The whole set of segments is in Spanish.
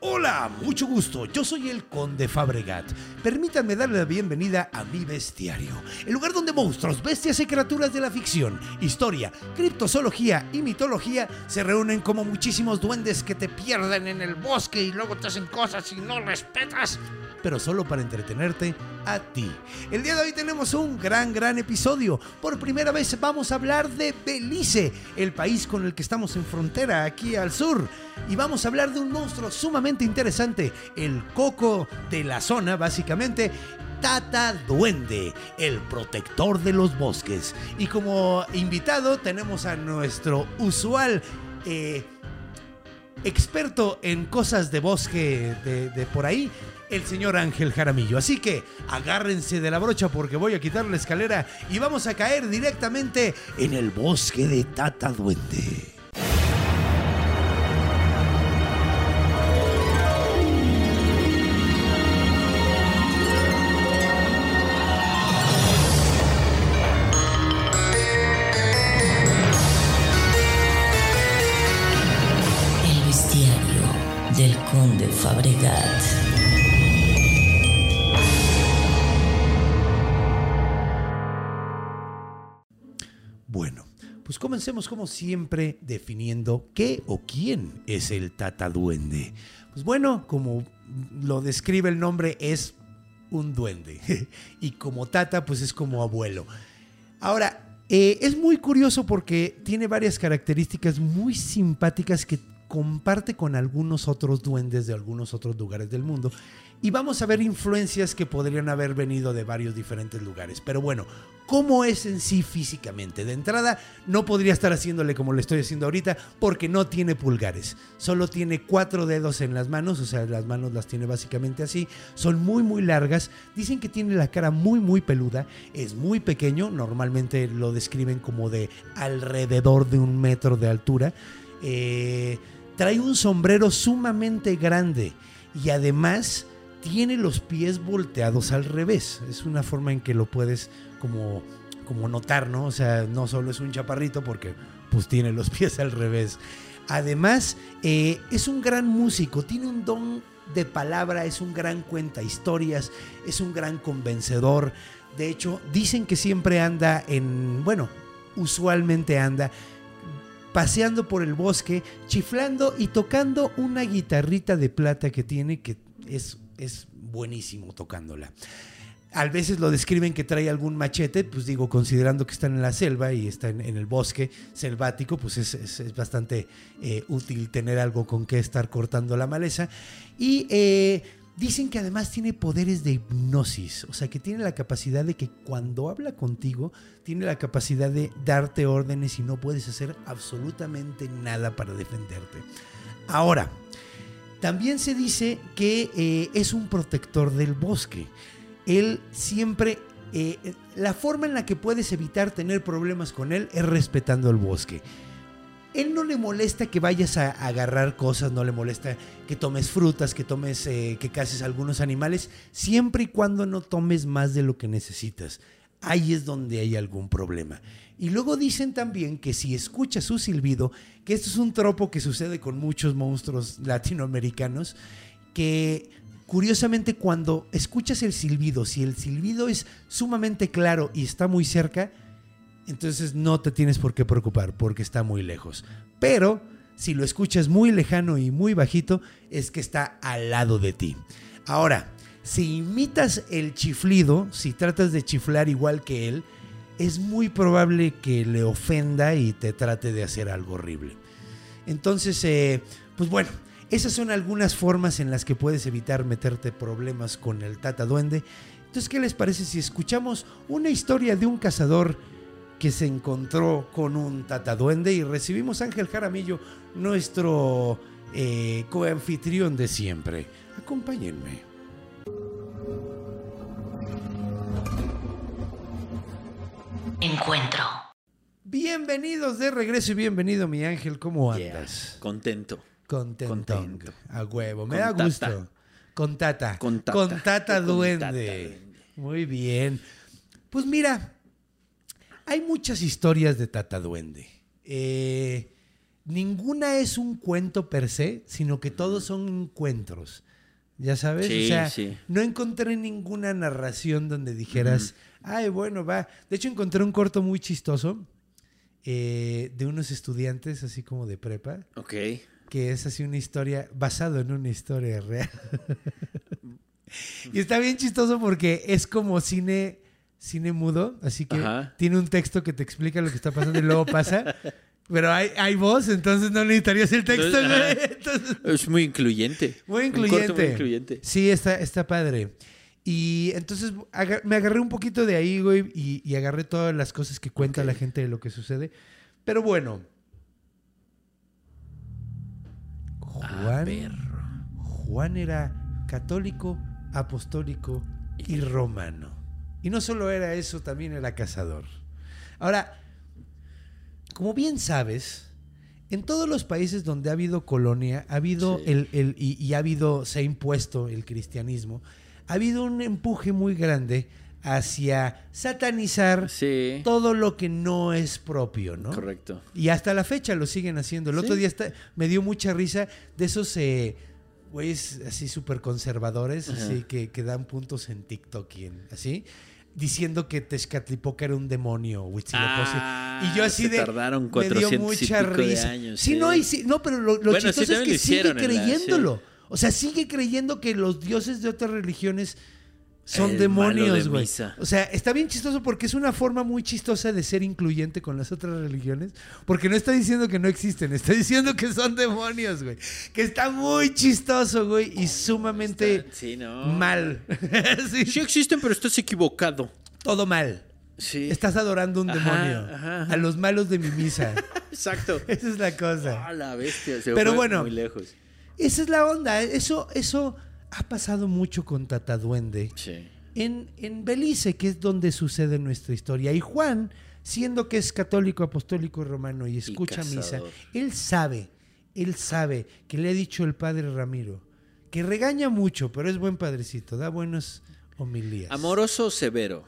Hola, mucho gusto. Yo soy el Conde Fabregat. Permítanme darle la bienvenida a mi bestiario, el lugar donde monstruos, bestias y criaturas de la ficción, historia, criptozoología y mitología se reúnen como muchísimos duendes que te pierden en el bosque y luego te hacen cosas y no respetas, pero solo para entretenerte a ti. El día de hoy tenemos un gran, gran episodio. Por primera vez vamos a hablar de Belice, el país con el que estamos en frontera aquí al sur. Y vamos a hablar de un monstruo sumamente interesante, el coco de la zona, básicamente. Tata Duende, el protector de los bosques. Y como invitado tenemos a nuestro usual eh, experto en cosas de bosque de, de por ahí, el señor Ángel Jaramillo. Así que agárrense de la brocha porque voy a quitar la escalera y vamos a caer directamente en el bosque de Tata Duende. Del conde Fabregat. Bueno, pues comencemos como siempre definiendo qué o quién es el Tata Duende. Pues bueno, como lo describe el nombre, es un duende. y como Tata, pues es como abuelo. Ahora, eh, es muy curioso porque tiene varias características muy simpáticas que comparte con algunos otros duendes de algunos otros lugares del mundo. Y vamos a ver influencias que podrían haber venido de varios diferentes lugares. Pero bueno, ¿cómo es en sí físicamente? De entrada, no podría estar haciéndole como le estoy haciendo ahorita porque no tiene pulgares. Solo tiene cuatro dedos en las manos, o sea, las manos las tiene básicamente así. Son muy, muy largas. Dicen que tiene la cara muy, muy peluda. Es muy pequeño. Normalmente lo describen como de alrededor de un metro de altura. Eh, trae un sombrero sumamente grande y además tiene los pies volteados al revés. Es una forma en que lo puedes como, como notar, ¿no? O sea, no solo es un chaparrito porque pues tiene los pies al revés. Además, eh, es un gran músico, tiene un don de palabra, es un gran cuenta historias, es un gran convencedor. De hecho, dicen que siempre anda en, bueno, usualmente anda paseando por el bosque, chiflando y tocando una guitarrita de plata que tiene que es, es buenísimo tocándola. A veces lo describen que trae algún machete, pues digo, considerando que están en la selva y está en, el bosque selvático, pues es, es- es bastante eh, útil tener algo con que estar cortando la maleza. Y eh, dicen que además tiene poderes de hipnosis, o sea que tiene la capacidad de que cuando habla contigo, tiene la capacidad de darte órdenes y no puedes hacer absolutamente nada para defenderte. Ahora, también se dice que eh, es un protector del bosque. Él siempre, eh, la forma en la que puedes evitar tener problemas con él es respetando el bosque. Él no le molesta que vayas a agarrar cosas, no le molesta que tomes frutas, que tomes, eh, que cases algunos animales, siempre y cuando no tomes más de lo que necesitas. Ahí es donde hay algún problema. Y luego dicen también que si escuchas su silbido, que esto es un tropo que sucede con muchos monstruos latinoamericanos, que curiosamente cuando escuchas el silbido, si el silbido es sumamente claro y está muy cerca, entonces no te tienes por qué preocupar porque está muy lejos. Pero si lo escuchas muy lejano y muy bajito, es que está al lado de ti. Ahora, si imitas el chiflido, si tratas de chiflar igual que él, es muy probable que le ofenda y te trate de hacer algo horrible. Entonces, eh, pues bueno, esas son algunas formas en las que puedes evitar meterte problemas con el Tata Duende. Entonces, ¿qué les parece si escuchamos una historia de un cazador que se encontró con un tataduende y recibimos a Ángel Jaramillo, nuestro eh, coanfitrión de siempre. Acompáñenme. Encuentro. Bienvenidos de regreso y bienvenido, mi Ángel. ¿Cómo Yeah, andas? Contento. Contento. Contento. A huevo. Me Con da gusto. Con tata. Con tata. Con tata Con duende. tata duende. Muy bien. Pues mira, hay muchas historias de tata duende. Eh, ninguna es un cuento per se, sino que todos son encuentros. ¿Ya sabes? Sí, o sea, sí. no encontré ninguna narración donde dijeras, ay, bueno, va. De hecho, encontré un corto muy chistoso eh, de unos estudiantes, así como de prepa, Ok. que es así una historia basado en una historia real. y está bien chistoso porque es como cine cine mudo, así que Ajá. tiene un texto que te explica lo que está pasando y luego pasa. Pero hay, hay voz, entonces no necesitarías el texto. Entonces. Entonces, Es muy incluyente. muy corto incluyente. muy incluyente. Sí, está, está padre. Y entonces me agarré un poquito de ahí, güey, y, y agarré todas las cosas que cuenta la gente de lo que sucede. Pero bueno. Juan. Juan era católico, apostólico y romano. Y no solo era eso, también era cazador. Ahora, como bien sabes, en todos los países donde ha habido colonia, ha habido Sí. el, el- y, y ha habido, se ha impuesto el cristianismo, ha habido un empuje muy grande hacia satanizar Sí. todo lo que no es propio, ¿no? Correcto. Y hasta la fecha lo siguen haciendo. El Sí. otro día está- me dio mucha risa de esos eh, güeyes así súper conservadores, Ajá. así que, que dan puntos en TikTok y en- así, diciendo que Tezcatlipoca era un demonio. Ah, y yo así se de tardaron me 400 dio y mucha pico de risa. años, sí, sí. no, y sí- no, pero lo, lo Bueno, sí, chistoso es que sigue la- creyéndolo. O sea, sigue creyendo que los dioses de otras religiones son El demonios, de güey. O sea, está bien chistoso porque es una forma muy chistosa de ser incluyente con las otras religiones. Porque no está diciendo que no existen, está diciendo que son demonios, güey. Que está muy chistoso, güey, y sumamente Está- sí, no. mal. Sí, Sí existen, pero estás equivocado. Todo mal. Sí. Estás adorando un Ajá, demonio. ajá, ajá. A los malos de mi misa. Exacto. Esa es la cosa. Ah, la bestia. Se Pero fue bueno. Muy lejos. Esa es la onda. Eso, eso ha pasado mucho con Tataduende. Sí. en, en Belice, que es donde sucede nuestra historia. Y Juan, siendo que es católico, apostólico y romano y escucha misa, él sabe, él sabe que le ha dicho el padre Ramiro, que regaña mucho, pero es buen padrecito, da buenas homilías. Amoroso o severo.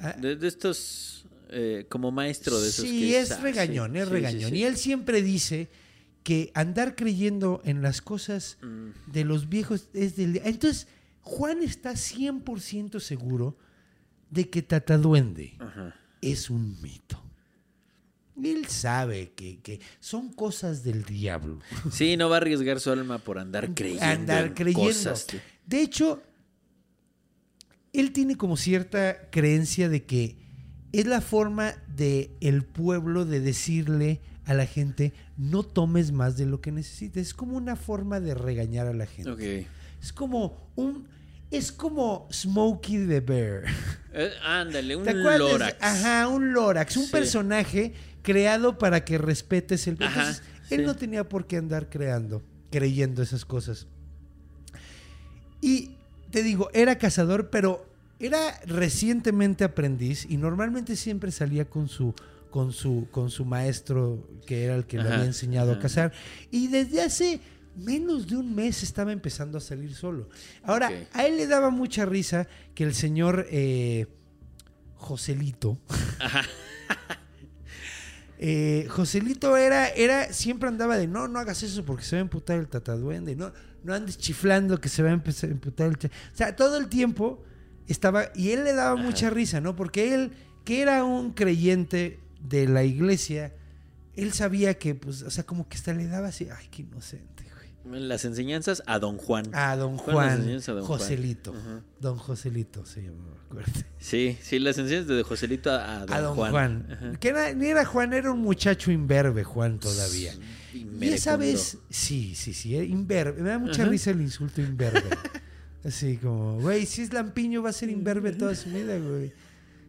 Ah. De, de estos, eh, como maestro de esos Sí, que es regañón, es sí, sí, regañón. sí. Y él siempre dice que andar creyendo en las cosas Mm. de los viejos es del... Entonces, Juan está 100% seguro de que Tataduende Ajá. es un mito. Él sabe que, que son cosas del diablo. Sí, no va a arriesgar su alma por andar creyendo. Andar en creyendo. Cosas. De hecho, él tiene como cierta creencia de que es la forma de el pueblo de decirle a la gente no tomes más de lo que necesites. Es como una forma de regañar a la gente. Es como un es como Smokey the Bear. Eh, ándale, un. Lorax. Ajá, un Lorax, un Sí. personaje creado para que respetes el. Ajá, Entonces, él sí. no tenía por qué andar creando, creyendo esas cosas. Y te digo, era cazador, pero era recientemente aprendiz y normalmente siempre salía con su con su con su maestro que era el que le Ajá, había enseñado a cazar y desde hace menos de un mes estaba empezando a salir solo. Ahora, a él le daba mucha risa que el señor eh, Joselito eh, Joselito era, era, siempre andaba de no, no hagas eso porque se va a emputar el tataduende, no, no andes chiflando que se va a empezar a emputar el cha-". O sea, todo el tiempo estaba, y él le daba mucha risa, ¿no? Porque él, que era un creyente de la iglesia, él sabía que, pues, o sea, como que hasta le daba así, ay, qué inocente, güey. Las enseñanzas a Don Juan. A don las Juan, enseñanzas a don Juan. Joselito, don Joselito se llamaba, acuérdate. Sí, sí, las enseñanzas de Joselito a, a Don, a don Juan. Que era- ni era Juan, era un muchacho imberbe, Juan, todavía. Y Y esa vez, sí, sí, sí, imberbe. Me da mucha risa el insulto imberbe. Así como, güey, si es lampiño va a ser imberbe toda su vida, güey.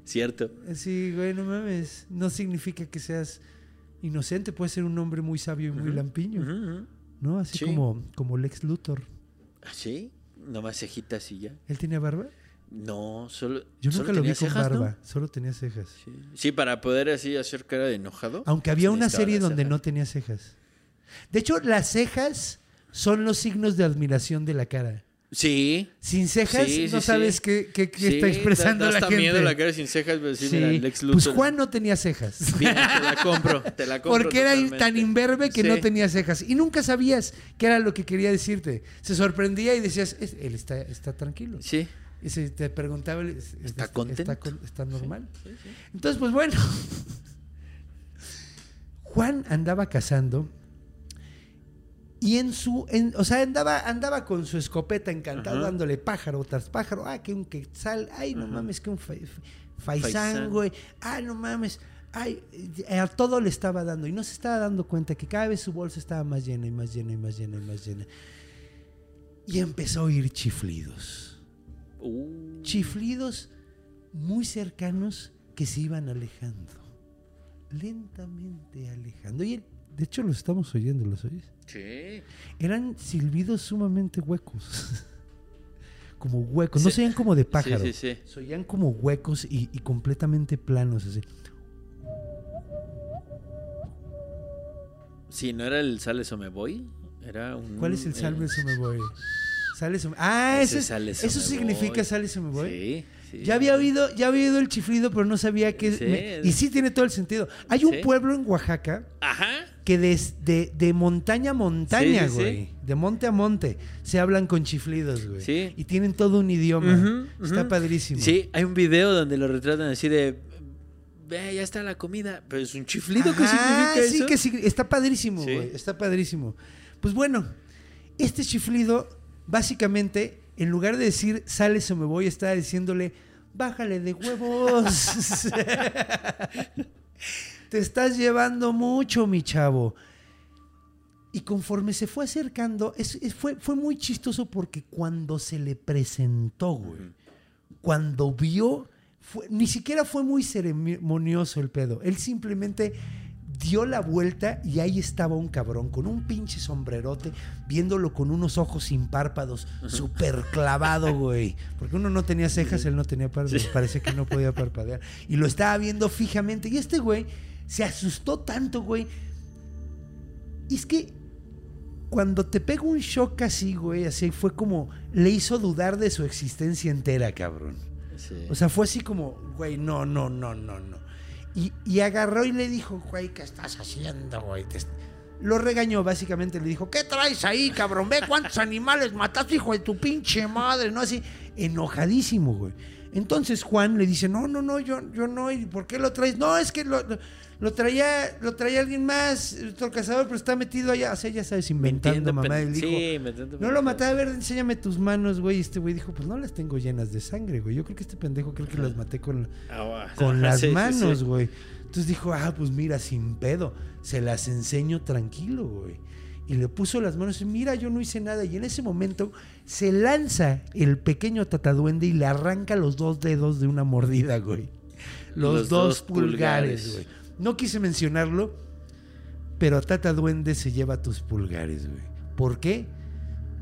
Cierto. Sí, güey, no mames. No significa que seas inocente. Puede ser un hombre muy sabio y muy lampiño. ¿No? Así Sí. como, como Lex Luthor. ¿Ah, ¿Sí? Nomás cejitas y ya. ¿Él tenía barba? No, solo. Yo solo nunca lo vi con cejas, ¿no? barba. Solo tenía cejas. Sí. Sí, para poder así hacer cara de enojado. Aunque había una serie donde cejas. no tenía cejas. De hecho, las cejas son los signos de admiración de la cara. Sí. Sin cejas Sí, no sí, sabes sí. qué, qué- qué está expresando da, da la gente. miedo la cara sin cejas, pero sí, Sí. mira, Lex Luthor. Pues Juan no tenía cejas. Bien, te la compro, te la compro. Porque era tan imberbe que no tenía cejas. Y nunca sabías qué era lo que quería decirte. Se sorprendía y decías, "Es- él está, está tranquilo. Sí. Y se te preguntaba, ¿es- ¿Está es- contento? ¿Está, está normal? Entonces, pues bueno. Juan andaba cazando y en su, en- o sea, andaba, andaba con su escopeta encantado Ajá. dándole pájaro tras pájaro. Ah, que un quetzal. Ay, no mames, que un fa- fa- faisán, güey. Ay, no mames. Ay, eh, a todo le estaba dando y no se estaba dando cuenta que cada vez su bolsa estaba más llena y más llena y más llena y más llena. Y empezó a oír chiflidos Uh, chiflidos muy cercanos que se iban alejando. Lentamente alejando. Y de hecho los estamos oyendo, ¿los oyes? Sí. Eran silbidos sumamente huecos. como huecos. No se oían como de pájaro. Sí, sí. Se oían como huecos y, y completamente planos. Así. Sí, no era el Sales o me voy. Era un. ¿Cuál es el eh, salve eso me voy? Sales o me- Ah, Ese ese es- sales o eso me significa voy. sales o me voy. Sí, sí. Ya había oído, ya había oído el chiflido, pero no sabía que Sí. me- y sí tiene todo el sentido. Hay un pueblo en Oaxaca Ajá. Que desde de montaña a montaña, Sí, sí, güey, de monte a monte, se hablan con chiflidos, güey. Sí. Y tienen todo un idioma. Está padrísimo. Sí, hay un video donde lo retratan así de. Ve, ya está la comida. Pero es un chiflido que Ajá, significa sí, eso. que sig- está padrísimo, Sí. güey. Está padrísimo. Pues bueno, este chiflido, básicamente, en lugar de decir sales o me voy, está diciéndole, bájale de huevos. Te estás llevando mucho, mi chavo. Y conforme se fue acercando, es- es- fue, fue muy chistoso porque cuando se le presentó, güey, cuando vio, fue- ni siquiera fue muy ceremonioso el pedo. Él simplemente dio la vuelta y ahí estaba un cabrón con un pinche sombrerote, viéndolo con unos ojos sin párpados, súper clavado, güey. Porque uno no tenía cejas, él no tenía párpados, parece que no podía parpadear. Y lo estaba viendo fijamente. Y este güey se asustó tanto, güey. Y es que cuando te pega un shock así, güey, así fue como le hizo dudar de su existencia entera, cabrón. Sí. O sea, fue así como, güey, no, no, no, no, no. Y, y agarró y le dijo, güey, ¿qué estás haciendo, güey? Te est-". Lo regañó, básicamente, le dijo, ¿qué traes ahí, cabrón? Ve cuántos animales mataste, hijo de tu pinche madre, ¿no? Así, enojadísimo, güey. Entonces Juan le dice, no, no, no, yo, yo no, ¿y por qué lo traes? No, es que lo, lo- lo traía, lo traía alguien más, otro cazador, pero está metido allá. O sea, ya sabes, inventando, mamá. Y dijo, sí, no lo maté, a ver, enséñame tus manos, güey. Y este güey dijo, pues no las tengo llenas de sangre, güey. Yo creo que este pendejo creo que las maté con, Ah, con las sí, sí, manos, sí. güey. Entonces dijo, ah, pues mira, sin pedo. Se las enseño tranquilo, güey. Y le puso las manos y mira, yo no hice nada. Y en ese momento se lanza el pequeño tataduende y le arranca los dos dedos de una mordida, güey. Los, Los dos, dos pulgares, pulgares. güey. No quise mencionarlo, pero Tata Duende se lleva tus pulgares, güey. ¿Por qué?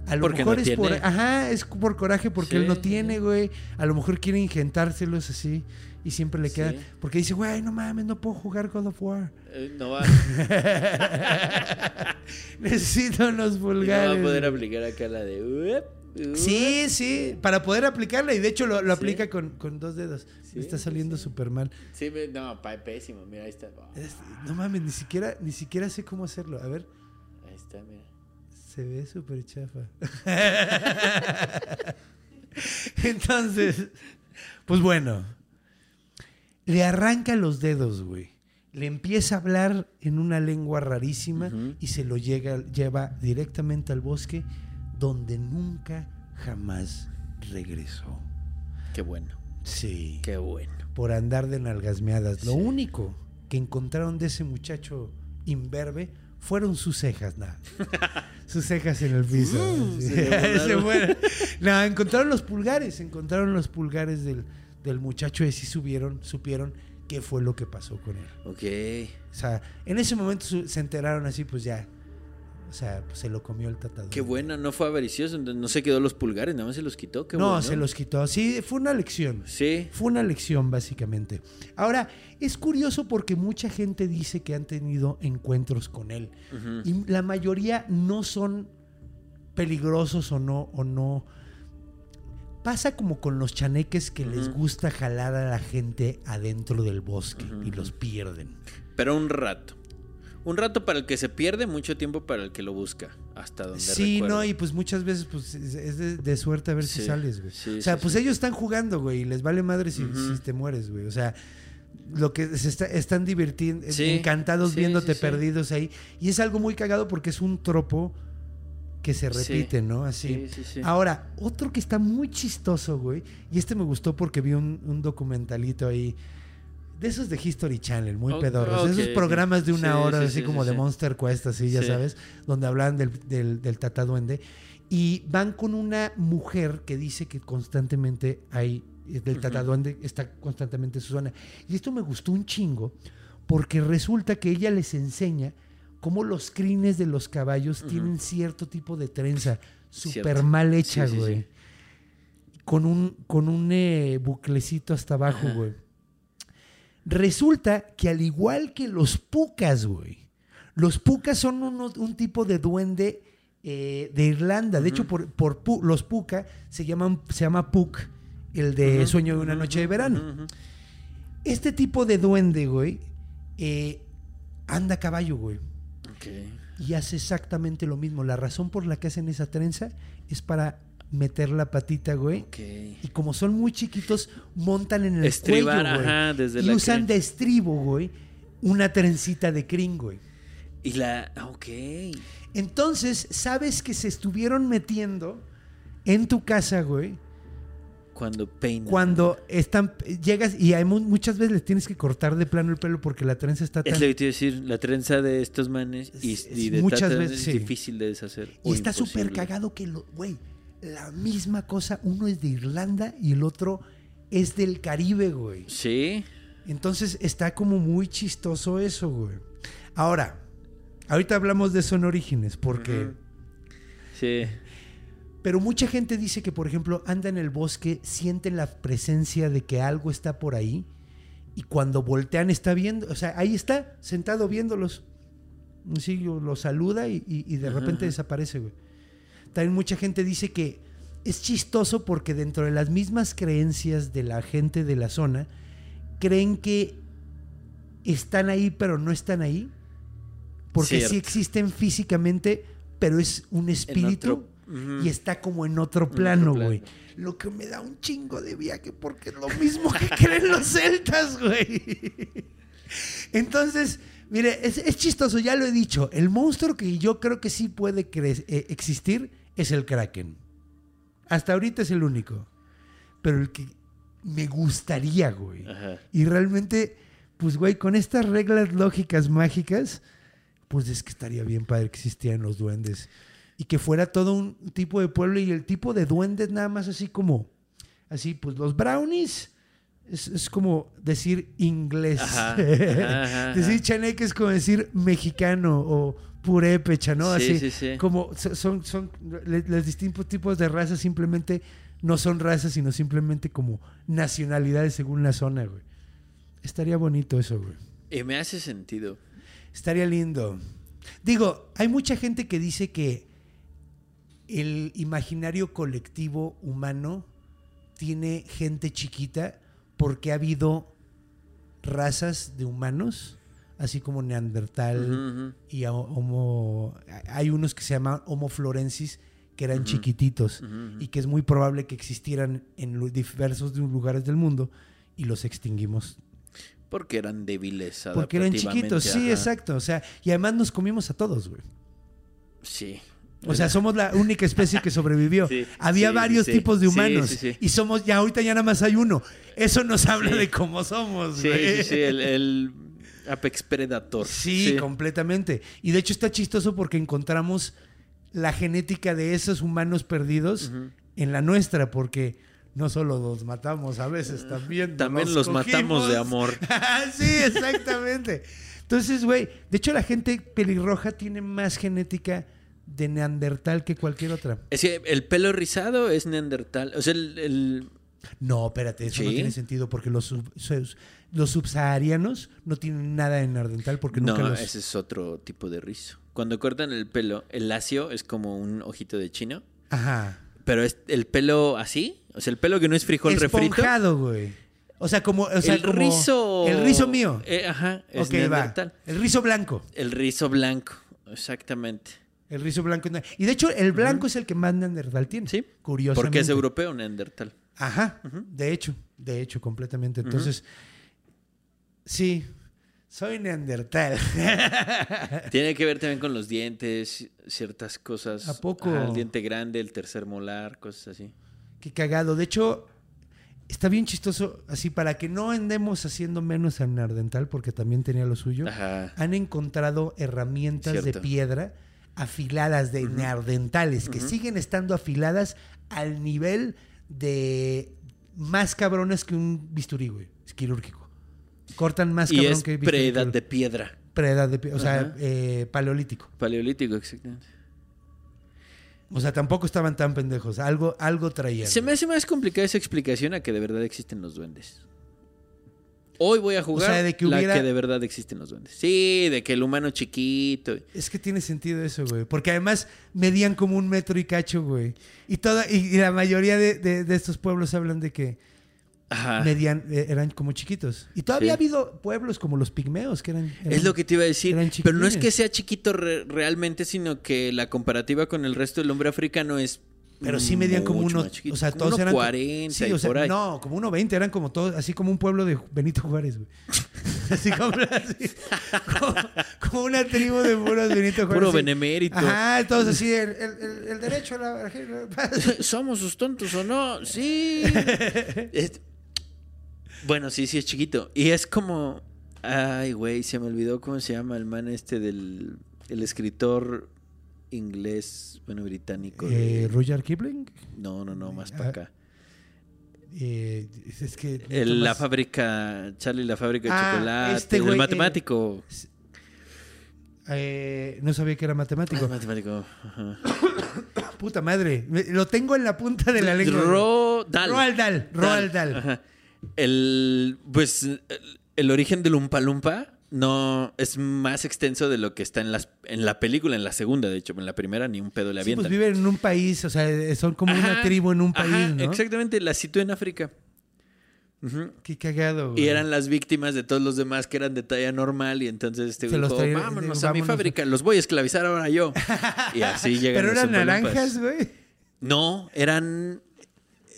A lo Porque mejor no es por, ajá, es por coraje porque Sí, él no sí, tiene, güey. A lo mejor quiere ingentárselos así y siempre le Sí. queda porque dice, "Güey, no mames, no puedo jugar God of War. Eh, No va, Necesito unos no pulgares." va a poder aplicar acá la de. "Uep, uep". Sí, sí, para poder aplicarla y de hecho lo, lo Sí. aplica con, con dos dedos. Sí, está saliendo súper mal. Sí, no, pa- pésimo. Mira, ahí está. Oh, Es- no mames, ni siquiera, ni siquiera sé cómo hacerlo. A ver. Ahí está, mira. Se ve súper chafa. Entonces, pues bueno, le arranca los dedos, güey. Le empieza a hablar en una lengua rarísima y se lo llega, lleva directamente al bosque donde nunca jamás regresó. Qué bueno. Sí. Qué bueno. Por andar de nalgasmeadas. Lo único que encontraron de ese muchacho imberbe fueron sus cejas, nada. sus cejas en el piso. Sí. se le volaron. Se fueron. No, encontraron los pulgares, encontraron los pulgares del, del muchacho y sí subieron, supieron qué fue lo que pasó con él. Ok. O sea, en ese momento se enteraron así, pues ya. O sea, pues se lo comió el tatador. Qué bueno, no fue avaricioso, entonces no se quedó los pulgares, nada más se los quitó. Qué no, bueno. se los quitó. Sí, fue una lección. Sí. Fue una lección, básicamente. Ahora, es curioso porque mucha gente dice que han tenido encuentros con él. Y la mayoría no son peligrosos o no, o no. Pasa como con los chaneques que les gusta jalar a la gente adentro del bosque y los pierden. Pero un rato. Un rato para el que se pierde, mucho tiempo para el que lo busca. Hasta donde Sí, recuerdo. no, y pues muchas veces pues, es de, de suerte a ver si sales, güey. sí, o sea, sí, pues ellos están jugando, güey, y les vale madre si, si te mueres, güey. O sea, lo que se está, están divirtiendo, encantados viéndote perdidos ahí. Y es algo muy cagado porque es un tropo que se Sí. repite, ¿no? Así. Sí, sí, sí. Ahora, otro que está muy chistoso, güey, y este me gustó porque vi un, un documentalito ahí. De esos de History Channel, muy Ok, pedorros. esos programas de una hora, sí, así sí, como de. Monster Quest, así, ya sabes, donde hablan del, del, del tataduende. Y van con una mujer que dice que constantemente hay, del tataduende está constantemente en su zona. Y esto me gustó un chingo, porque resulta que ella les enseña cómo los crines de los caballos tienen cierto tipo de trenza súper mal hecha, Sí, güey. sí. Con un, con un eh, buclecito hasta abajo, güey. Resulta que al igual que los pucas, güey, los pucas son uno- un tipo de duende eh, de Irlanda. De hecho, por, por pu- los puca se, llaman, se llama puk, el de sueño de una noche de verano. Este tipo de duende, güey, eh, anda a caballo, güey. Y hace exactamente lo mismo. La razón por la que hacen esa trenza es para meter la patita, güey. Y como son muy chiquitos, montan en el Estribar, cuello, güey. ajá, desde y la usan de estribo, güey, una trencita de crin, güey. Y la. ah, Ok. Entonces, sabes que se estuvieron metiendo en tu casa, güey, Cuando peina. cuando están llegas y hay mu- muchas veces les tienes que cortar de plano el pelo porque la trenza está tan Es lo que te iba a decir, la trenza de estos manes y, Es- y es de muchas veces, es sí. difícil de deshacer. Y está súper cagado que, lo, güey, la misma cosa, uno es de Irlanda y el otro es del Caribe, güey. Sí. Entonces está como muy chistoso eso, güey. Ahora, ahorita hablamos de Son Orígenes, porque... Sí. Pero mucha gente dice que, por ejemplo, anda en el bosque, sienten la presencia de que algo está por ahí y cuando voltean está viendo, o sea, ahí está, sentado viéndolos. Sí, lo saluda y, y- y de repente desaparece, güey. También mucha gente dice que es chistoso porque dentro de las mismas creencias de la gente de la zona, creen que están ahí pero no están ahí. Porque sí existen físicamente, pero es un espíritu y está como en otro plano, güey. Lo que me da un chingo de viaje porque es lo mismo que creen los celtas, güey. Entonces, mire, es, es chistoso, ya lo he dicho. El monstruo que yo creo que sí puede eh, existir es el Kraken. Hasta ahorita es el único. Pero el que me gustaría, güey. Ajá. Y realmente, pues, güey, con estas reglas lógicas mágicas, pues es que estaría bien padre que existieran los duendes. Y que fuera todo un tipo de pueblo y el tipo de duendes nada más así como, así, pues los brownies es, es como decir inglés. Ajá, ajá, ajá, decir chaneque es como decir mexicano o purépecha, ¿no? Sí, así, sí, sí. como so- son, son los distintos tipos de razas simplemente no son razas, sino simplemente como nacionalidades según la zona, güey. Estaría bonito eso, güey. Y me hace sentido. Estaría lindo. Digo, hay mucha gente que dice que el imaginario colectivo humano tiene gente chiquita porque ha habido razas de humanos, así como Neandertal y Homo. Hay unos que se llaman Homo florensis que eran chiquititos y que es muy probable que existieran en diversos lugares del mundo y los extinguimos Porque eran débiles. porque eran chiquitos, sí, ajá. exacto. O sea, y además nos comimos a todos, güey. Sí. O sea, somos la única especie que sobrevivió. Sí, Había sí, varios sí. tipos de humanos. Y somos, ya ahorita ya nada más hay uno. Eso nos habla de cómo somos, Sí, sí, el, el Apex Predator. Sí, completamente. Y de hecho está chistoso porque encontramos la genética de esos humanos perdidos en la nuestra, porque no solo los matamos, a veces también. También los matamos de amor. sí, exactamente. Entonces, güey, de hecho la gente pelirroja tiene más genética de neandertal que cualquier otra. Es que el pelo rizado es neandertal. O sea, el, el- No, espérate, eso no tiene sentido porque los, los subsaharianos no tienen nada de neandertal porque nunca no, los... ese es otro tipo de rizo. Cuando cortan el pelo, el lacio es como un ojito de chino. Ajá. Pero es el pelo así, o sea, el pelo que no es frijol refrito. Esponjado, güey. O sea, como... O sea, el como- rizo. El rizo mío. Eh, ajá, es ok, va. neandertal. El rizo blanco. El rizo blanco, exactamente. El rizo blanco. Y de hecho, el blanco es el que más neandertal tiene. Sí. Curiosamente. Porque es europeo neandertal. Ajá. De hecho, de hecho, completamente. Entonces, sí, soy neandertal. Tiene que ver también con los dientes, ciertas cosas. ¿A poco? El diente grande, el tercer molar, cosas así. Qué cagado. De hecho, está bien chistoso, así para que no andemos haciendo menos al neandertal, porque también tenía lo suyo. Ajá. Han encontrado herramientas de piedra afiladas de neandertales, que siguen estando afiladas al nivel de más cabrones que un bisturí, güey. Es quirúrgico. Cortan más Y cabrón es que bisturí preedad de piedra. Preedad de pie- o sea, eh, paleolítico. Paleolítico, exactamente. O sea, tampoco estaban tan pendejos. Algo, algo traían. Se me hace más complicada esa explicación a que de verdad existen los duendes. Hoy voy a jugar sea, de que la hubiera- que de verdad existen los duendes. Sí, de que el humano chiquito. Es que tiene sentido eso, güey. Porque además medían como un metro y cacho, güey. Y toda, y, la mayoría de, de- de estos pueblos hablan de que Ajá. medían, eh, eran como chiquitos. Y todavía Sí. ha habido pueblos como los pigmeos que eran. eran- Es lo que te iba a decir. Pero no es que sea chiquito re- realmente, sino que la comparativa con el resto del hombre africano es. Pero sí medían como unos. O sea, todos eran. 40 sí, y o sea, por ahí. No, como 1.20. Eran como todos, así como un pueblo de Benito Juárez, güey. Así como, así, como, como una tribu de puros Benito Juárez. Puro así. benemérito. Ajá, todos así. El, el- el- el derecho a la. ¿Somos sus tontos o no? Sí. Es- Bueno, sí, sí es chiquito. Y es como. Ay, güey, se me olvidó cómo se llama el man este del. El escritor inglés, bueno, británico. de- Eh, Rudyard Kipling. No, no, no, más Ah, para acá. Eh, es que. El- la fábrica, Charlie, la fábrica de Ah, chocolate. este el güey, matemático. eh, no sabía que era matemático. El matemático. ajá. Puta madre. Lo tengo en la punta de la lengua. Ro- Dahl. Roald Dahl. Roald Dahl. El, pues, el, el origen del Umpa Lumpa no es más extenso de lo que está en, las, en la película, en la segunda, de hecho. En la primera ni un pedo le Sí, pues avientan. viven en un país, o sea, son como una tribu en un país, ajá, ¿no? Exactamente, la sitúa en África. Qué cagado, güey. Y eran las víctimas de todos los demás que eran de talla normal y entonces este güey dijo, vámonos a mi vámonos". fábrica, los voy a esclavizar ahora yo. y así llegan Pero eran naranjas, güey. No, eran.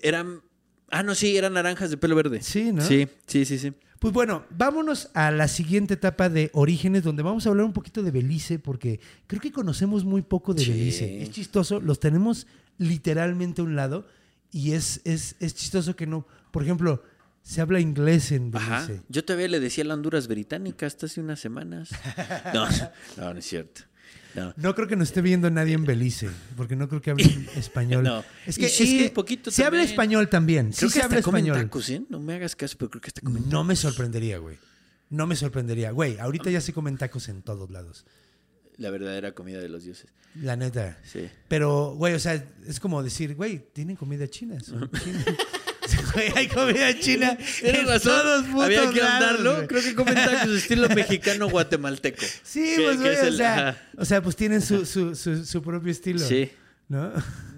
Eran. Ah, no, sí, eran naranjas de pelo verde. Sí, ¿no? Sí, sí, sí, sí. Pues bueno, vámonos a la siguiente etapa de Orígenes, donde vamos a hablar un poquito de Belice, porque creo que conocemos muy poco de Sí. Belice. Es chistoso, los tenemos literalmente a un lado, y es, es, es chistoso que no. Por ejemplo, se habla inglés en Ajá. Belice. Yo todavía le decía la Honduras británica hasta hace unas semanas. No, no, no es cierto. No. No creo que nos esté viendo nadie en Belice, porque no creo que hablen español. No. Es que, sí, es que poquito se habla español también. Creo sí que se habla español. tacos, ¿eh? No me hagas caso, pero creo que está comen No me sorprendería, güey. No me sorprendería. Güey, ahorita ya se comen tacos en todos lados. La verdadera comida de los dioses. La neta. Sí. Pero, güey, o sea, es como decir, güey, tienen comida china. son. Hay comida china Tienes en razón. todos Había que lados, güey. Creo que comen tacos estilo mexicano guatemalteco. Sí, Que- pues, que güey, o el- sea, o sea, pues tienen su, su, su, su propio estilo. Sí. ¿No?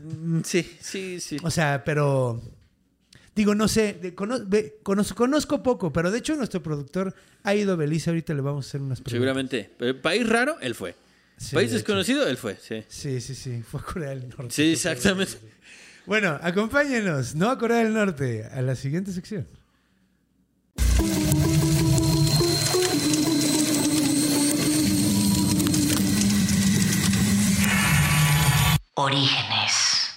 Mm, Sí, sí, sí. O sea, pero. Digo, no sé, de- cono- ve- conozco, conozco poco, pero de hecho nuestro productor ha ido a Belice. Ahorita le vamos a hacer unas preguntas. Seguramente. Pero país raro, él fue. Sí, país hecho. desconocido, él fue. Sí. Sí, sí, sí. Fue a Corea del Norte. Sí, exactamente. Bueno, acompáñenos, no a Corea del Norte, a la siguiente sección. Orígenes.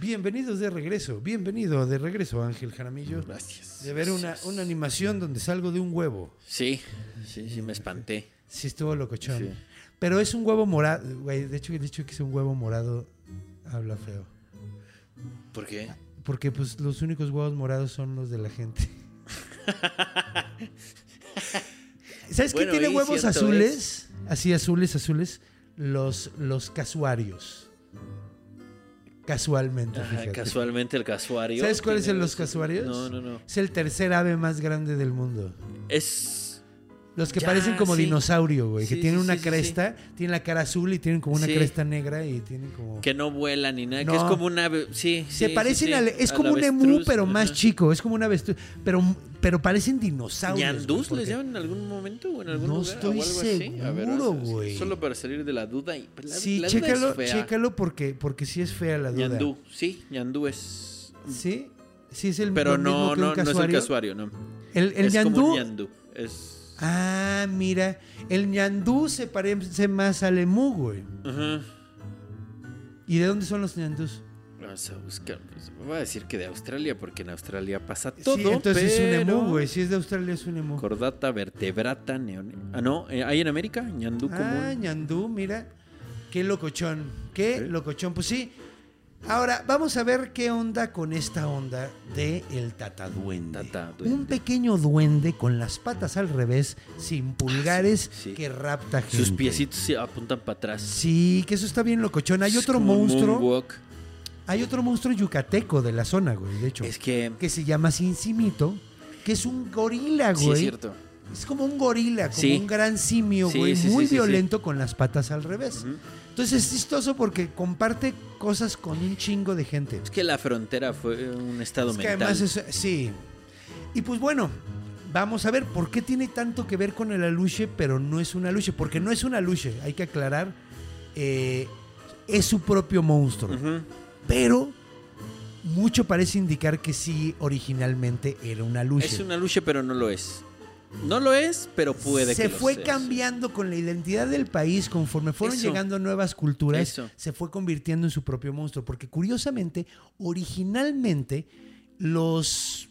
Bienvenidos de regreso, bienvenido de regreso, Ángel Jaramillo. Gracias. De ver una, una animación donde salgo de un huevo. Sí, sí, sí, me espanté. Sí, estuvo locochón. Sí. Pero es un huevo morado, güey. De hecho, el dicho que es un huevo morado habla feo. ¿Por qué? porque pues los únicos huevos morados son los de la gente. ¿Sabes Bueno, qué tiene huevos azules? Así azules, azules. Los, los casuarios. Casualmente, Ajá, casualmente el casuario. ¿Sabes cuáles son los casuarios? No, no, no. Es el tercer ave más grande del mundo. Es. Los que Ya, parecen como sí. dinosaurio, güey. que tienen sí, una cresta, tienen la cara azul y tienen como una cresta negra y tienen como... Que no vuela ni nada, que No. es como una. Sí, Se parecen al... Es como un emú, pero más chico. Es como un avestruz. Pero, pero parecen dinosaurios. güey, ¿Ñandús porque- les llaman en algún momento o en algún No lugar? estoy o algo así? A ver, seguro, güey. Solo para salir de la duda. Y, pues, la, Sí, la duda chécalo, es fea. chécalo porque, porque sí es fea la duda. Ñandú, sí, ñandú es. Sí, sí es el Pero lo mismo no, un no, no es el casuario. no. El, el es como un ñandú. Es. Ah, mira. El ñandú se parece más al emú, güey. Ajá. ¿Y de dónde son los ñandús? Vamos a buscar. Pues, voy a decir que de Australia, porque en Australia pasa todo. sí, entonces es un emú, güey. Si es de Australia es un emú. Cordata vertebrata neone. Ah, no, eh, hay en América, ñandú Ah, común. ñandú, mira. Qué locochón. Qué locochón. Pues sí. Ahora, vamos a ver qué onda con esta onda de el tataduende. Tataduende. Un pequeño duende con las patas al revés, sin pulgares, sí, sí. que rapta gente. Sus piecitos se apuntan para atrás. Sí, que eso está bien locochón. Hay otro como monstruo. moonwalk. Hay otro monstruo yucateco de la zona, güey, de hecho. Es que. que se llama Cincimito, que es un gorila, Sí, güey. es cierto. Es como un gorila, como Sí. un gran simio, güey, muy violento con las patas al revés. Entonces es chistoso porque comparte cosas con un chingo de gente. Es que la frontera fue un estado Es que mental. además es, sí. Y pues bueno, vamos a ver por qué tiene tanto que ver con el aluche, pero no es un aluche, porque no es un aluche, hay que aclarar, eh, es su propio monstruo. Pero mucho parece indicar que sí originalmente era un aluche. Es una lucha, pero no lo es. No lo es, pero puede se que lo fue sea. cambiando con la identidad del país conforme fueron Eso. llegando nuevas culturas Eso. se fue convirtiendo en su propio monstruo porque curiosamente originalmente los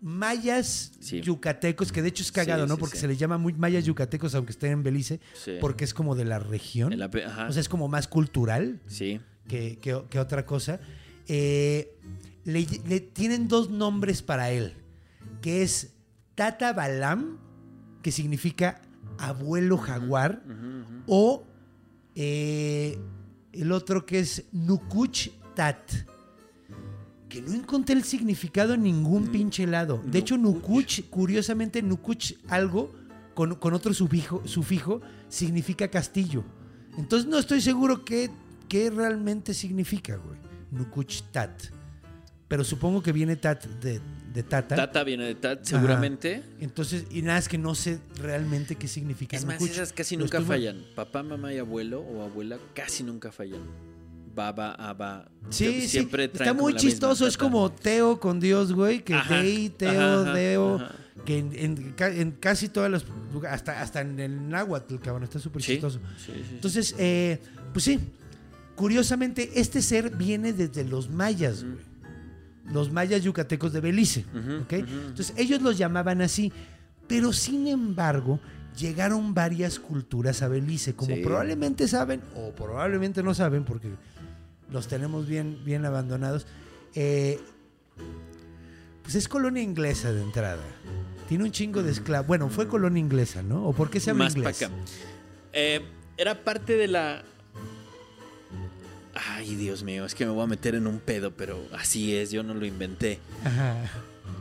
mayas Sí. yucatecos que de hecho es cagado Sí, no sí, porque se les llama muy mayas yucatecos aunque estén en Belice porque es como de la región ajá. o sea es como más cultural sí. que, que- que otra cosa. Eh, le, le tienen dos nombres para él, que es Tata Balam, que significa abuelo jaguar, o eh, el otro que es Nukuch Tat, que no encontré el significado en ningún pinche lado. De hecho, Nukuch, curiosamente, Nukuch algo con, con otro sufijo, sufijo significa castillo. Entonces no estoy seguro qué, qué realmente significa, güey. Nukuch Tat. Pero supongo que viene Tat de, de Tata. Tata viene de Tat, seguramente. Entonces, y nada, es que no sé realmente qué significa. Es más, esas casi nunca fallan. Papá, mamá y abuelo o abuela casi nunca fallan. Baba, aba. Sí, sí. siempre Está muy chistoso. Es tata. como Teo con Dios, güey. Que Ajá, Dei, Teo, ajá, Deo. Que en, en ca- en casi todas las. Hasta, hasta en el náhuatl, cabrón. Está súper Sí, chistoso. sí, sí, sí. Entonces, eh, pues sí. Curiosamente, este ser viene desde los mayas, güey. Los mayas yucatecos de Belice. Ujú. Entonces, ellos los llamaban así. Pero sin embargo, llegaron varias culturas a Belice. Como Sí. probablemente saben, o probablemente no saben, porque los tenemos bien, bien abandonados. eh, pues es colonia inglesa de entrada. Tiene un chingo de esclavos. Bueno, fue colonia inglesa, ¿no? ¿O por qué se habla Más para inglés? acá. Eh, era parte de la. Ay, Dios mío, es que me voy a meter en un pedo, pero así es, yo no lo inventé. Ajá.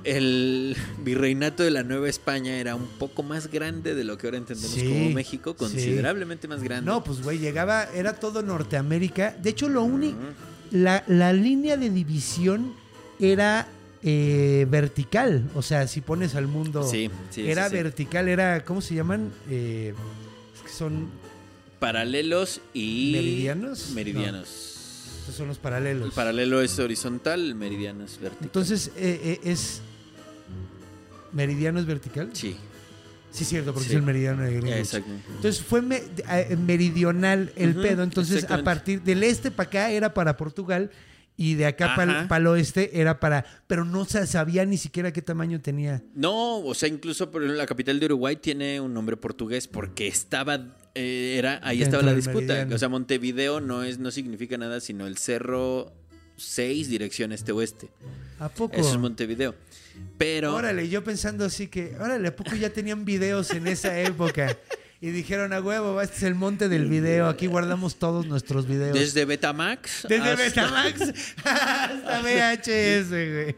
El virreinato de la Nueva España era un poco más grande de lo que ahora entendemos Sí, como México, sí. considerablemente más grande. No, pues güey, llegaba, era todo Norteamérica. De hecho, lo único, la, la línea de división era eh, vertical. O sea, si pones al mundo, Sí, sí, era vertical, era, ¿cómo se llaman? Eh, es que son, Paralelos y. ¿Meridianos? Meridianos. estos son los paralelos. El paralelo es horizontal, el meridiano es vertical. Entonces, eh, eh, es, ¿meridiano es vertical? sí, Sí, cierto, porque Sí. es el meridiano de Greenwich. exacto. Entonces fue me- eh, meridional el pedo. Entonces, a partir del este para acá era para Portugal y de acá para Ajá. el oeste era para. Pero no se sabía ni siquiera qué tamaño tenía. No, o sea, incluso por la capital de Uruguay tiene un nombre portugués porque estaba, eh, era, ahí Dentro estaba la disputa. meridiano. O sea, Montevideo no es, no significa nada sino el cerro 6, dirección este-oeste. ¿A poco? Eso es Montevideo. Pero Órale, yo pensando así que, órale, ¿a poco ya tenían videos en esa época? Y dijeron, a huevo, este es el monte del video, aquí guardamos todos nuestros videos. desde Betamax. Desde hasta- Betamax hasta VHS, güey.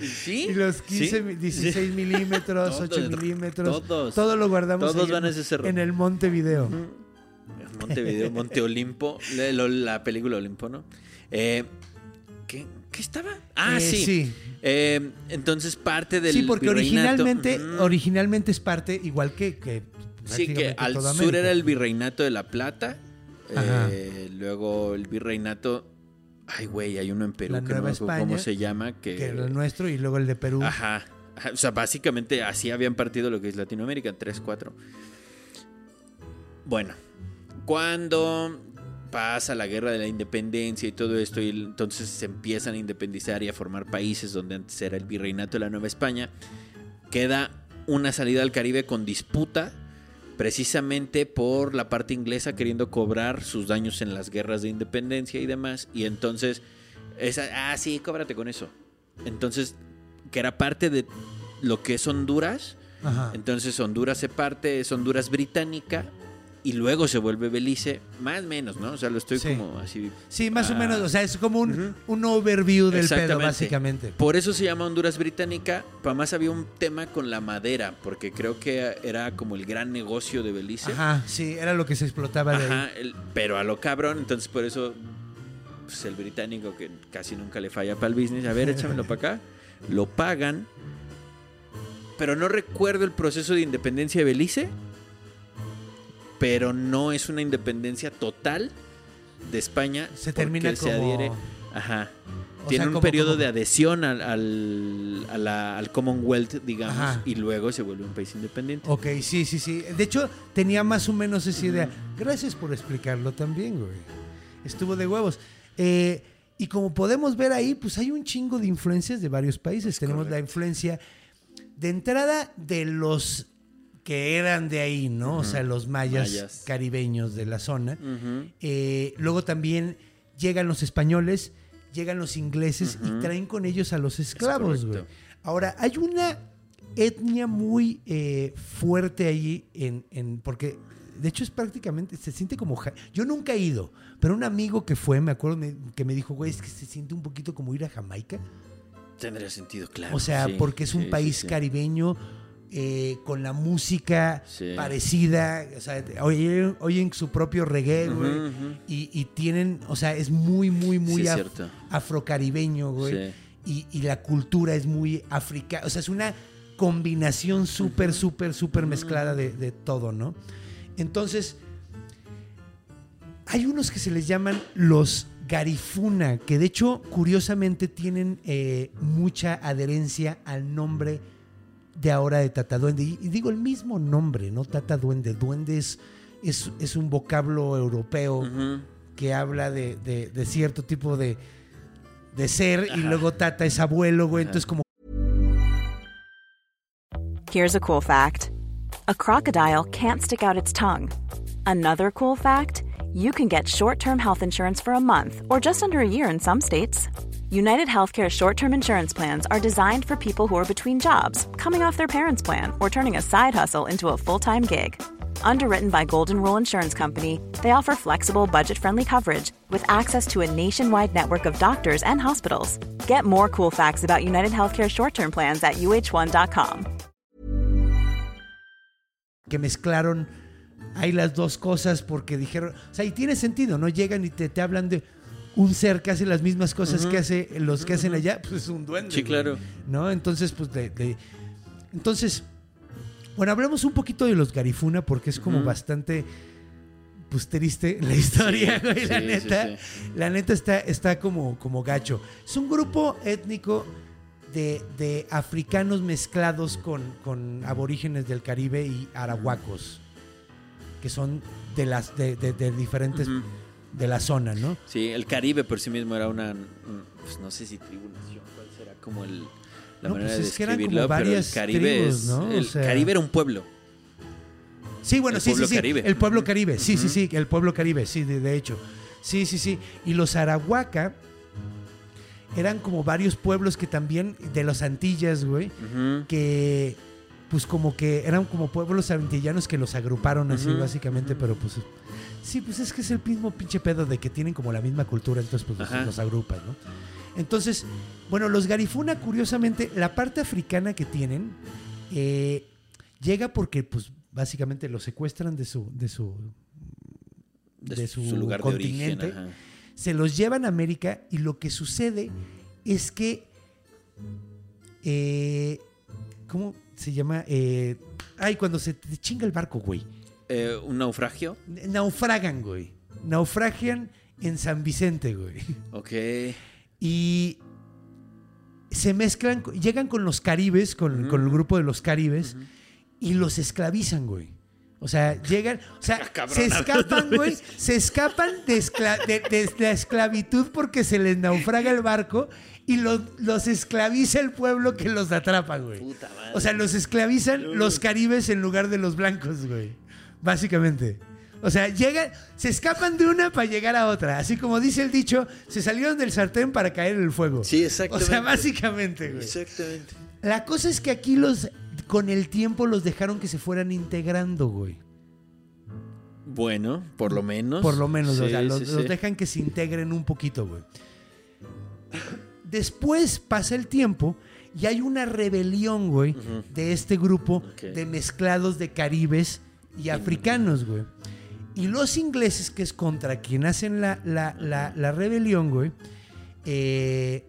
Sí. Y los 15, sí, mi- 16 milímetros, 8 Todos, milímetros. todos. Todo lo guardamos Todos van a en- ese cerro. en el monte video. Montevideo, Monte Olimpo, la, la película Olimpo, ¿no? Eh, ¿qué, qué estaba? Ah, Eh, sí. sí. Eh, entonces parte del Sí, porque virreinato- originalmente, Ujú. originalmente es parte, igual que, que Sí, que al sur América. era el virreinato de La Plata. Eh, luego el virreinato. Ay, güey, hay uno en Perú La que no Nueva me acuerdo cómo España, se llama. Que, que era el nuestro, y luego el de Perú. Ajá. Ajá, O sea, básicamente así habían partido lo que es Latinoamérica, 3, 4. Bueno, cuando pasa la guerra de la independencia y todo esto, y entonces se empiezan a independizar y a formar países donde antes era el virreinato de la Nueva España, queda una salida al Caribe con disputa precisamente por la parte inglesa queriendo cobrar sus daños en las guerras de independencia y demás. Y entonces, esa, ah, sí, cóbrate con eso. Entonces, que era parte de lo que es Honduras. Ajá. Entonces, Honduras se parte, es Honduras británica. Y luego se vuelve Belice, más o menos, ¿no? O sea, lo estoy Sí. como así. Sí, más o Ah. menos, o sea, es como un, un overview del pedo, básicamente. Por eso se llama Honduras británica. Para más había un tema con la madera, porque creo que era como el gran negocio de Belice. Ajá, sí, era lo que se explotaba de ahí. Ajá, el- pero a lo cabrón, entonces por eso pues, el británico que casi nunca le falla para el business, a ver, échamelo para acá, lo pagan, pero no recuerdo el proceso de independencia de Belice, pero no es una independencia total de España. Se termina se como- adhiere, ajá. O Tiene sea, un como- periodo como- de adhesión al, al, a la- al Commonwealth, digamos, Ajá. y luego se vuelve un país independiente. Ok, sí, sí, sí. De hecho, tenía más o menos esa idea. Gracias por explicarlo también, güey. Estuvo de huevos. Eh, y como podemos ver ahí, pues hay un chingo de influencias de varios países. Tenemos la influencia de entrada de los que eran de ahí, ¿no? O sea, los mayas, Mayas. caribeños de la zona. Eh, luego también llegan los españoles, llegan los ingleses y traen con ellos a los esclavos, güey. Ahora, hay una etnia muy eh, fuerte ahí en, en- porque de hecho es prácticamente, se siente como... Yo nunca he ido, pero un amigo que fue, me acuerdo me- que me dijo, güey, es que se siente un poquito como ir a Jamaica. Tendría sentido, claro. O sea, sí, porque es un sí, país sí. caribeño eh, con la música Sí. parecida, o sea, oyen, oyen su propio reggae, güey, y, y tienen, o sea, es muy, muy, muy Sí, af- afrocaribeño, güey, y, y la cultura es muy africana, o sea, es una combinación súper, súper, súper mezclada de, de todo, ¿no? Entonces, hay unos que se les llaman los Garifuna, que de hecho, curiosamente, tienen eh, mucha adherencia al nombre de ahora de Tata Duende. Y, y digo el mismo nombre, ¿no? Tata Duende. Duende es, es, es un vocablo europeo Ujú. que habla de, de- de cierto tipo de, de ser, y luego Tata es abuelo, güey. Entonces, como Here's a cool fact a crocodile can't stick out its tongue. Another cool fact you can get short term health insurance for a month or just under a year in some states. United Healthcare short term insurance plans are designed for people who are between jobs, coming off their parents' plan, or turning a side hustle into a full time gig. Underwritten by Golden Rule Insurance Company, they offer flexible, budget friendly coverage with access to a nationwide network of doctors and hospitals. Get more cool facts about United Healthcare short term plans at uh1.com. que mezclaron ahí las dos cosas porque dijeron, o sea, y tiene sentido, ¿no? Llegan y te, te hablan de un ser que hace las mismas cosas que hace los que hacen allá, pues es un duende. Sí, claro. ¿No? Entonces, pues de, de- entonces, bueno, hablemos un poquito de los Garifuna porque es como bastante pues triste la historia, Sí, güey, la sí, neta. sí, La neta está, está como, como gacho. Es un grupo étnico de, de africanos mezclados con, con aborígenes del Caribe y arahuacos, que son de las de, de- de diferentes. De la zona, ¿no? Sí, el Caribe por sí mismo era una, un- pues no sé si tribulación, cuál será como el, la No, manera pues de describirlo, pero el Caribe tribus, es, ¿no? O el sea- Caribe era un pueblo. Sí, bueno, El sí, sí, sí. Caribe. El pueblo. Caribe, sí, sí, sí, el pueblo Caribe, sí, de, de hecho. Sí, sí, sí. Y los Arahuaca eran como varios pueblos que también, de los Antillas, güey, que pues como que eran como pueblos antillanos que los agruparon así básicamente, pero pues sí, pues es que es el mismo pinche pedo de que tienen como la misma cultura, entonces pues los, agrupan, ¿no? Entonces, bueno, los Garifuna, curiosamente, la parte africana que tienen eh, llega porque pues básicamente los secuestran de su, de su, de su, lugar continente de origen. se los llevan a América y lo que sucede es que. eh, ¿Cómo se llama? Eh, ay, cuando se te chinga el barco, güey. Eh, ¿Un naufragio? Naufragan, güey. Naufragian en San Vicente, güey. Ok. Y se mezclan, llegan con los caribes, con, con el grupo de los caribes, y los esclavizan, güey. O sea, llegan, o sea, Ah, cabrón, se escapan, güey, se escapan de, escla- de- de la esclavitud porque se les naufraga el barco y los, los esclaviza el pueblo que los atrapa, güey. Puta madre. O sea, los esclavizan los caribes en lugar de los blancos, güey. Básicamente. O sea, llegan, se escapan de una para llegar a otra. Así como dice el dicho, se salieron del sartén para caer en el fuego. Sí, O exactamente. sea, básicamente, güey. Exactamente. La cosa es que aquí los, con el tiempo los dejaron que se fueran integrando, güey. Bueno, por lo menos. Por lo menos, o sea, los, sí, los sí. dejan que se integren un poquito, güey. Después pasa el tiempo y hay una rebelión, güey, de este grupo de mezclados de caribes y africanos, güey. Y los ingleses, que es contra quien hacen la, la- la- la rebelión, güey, eh,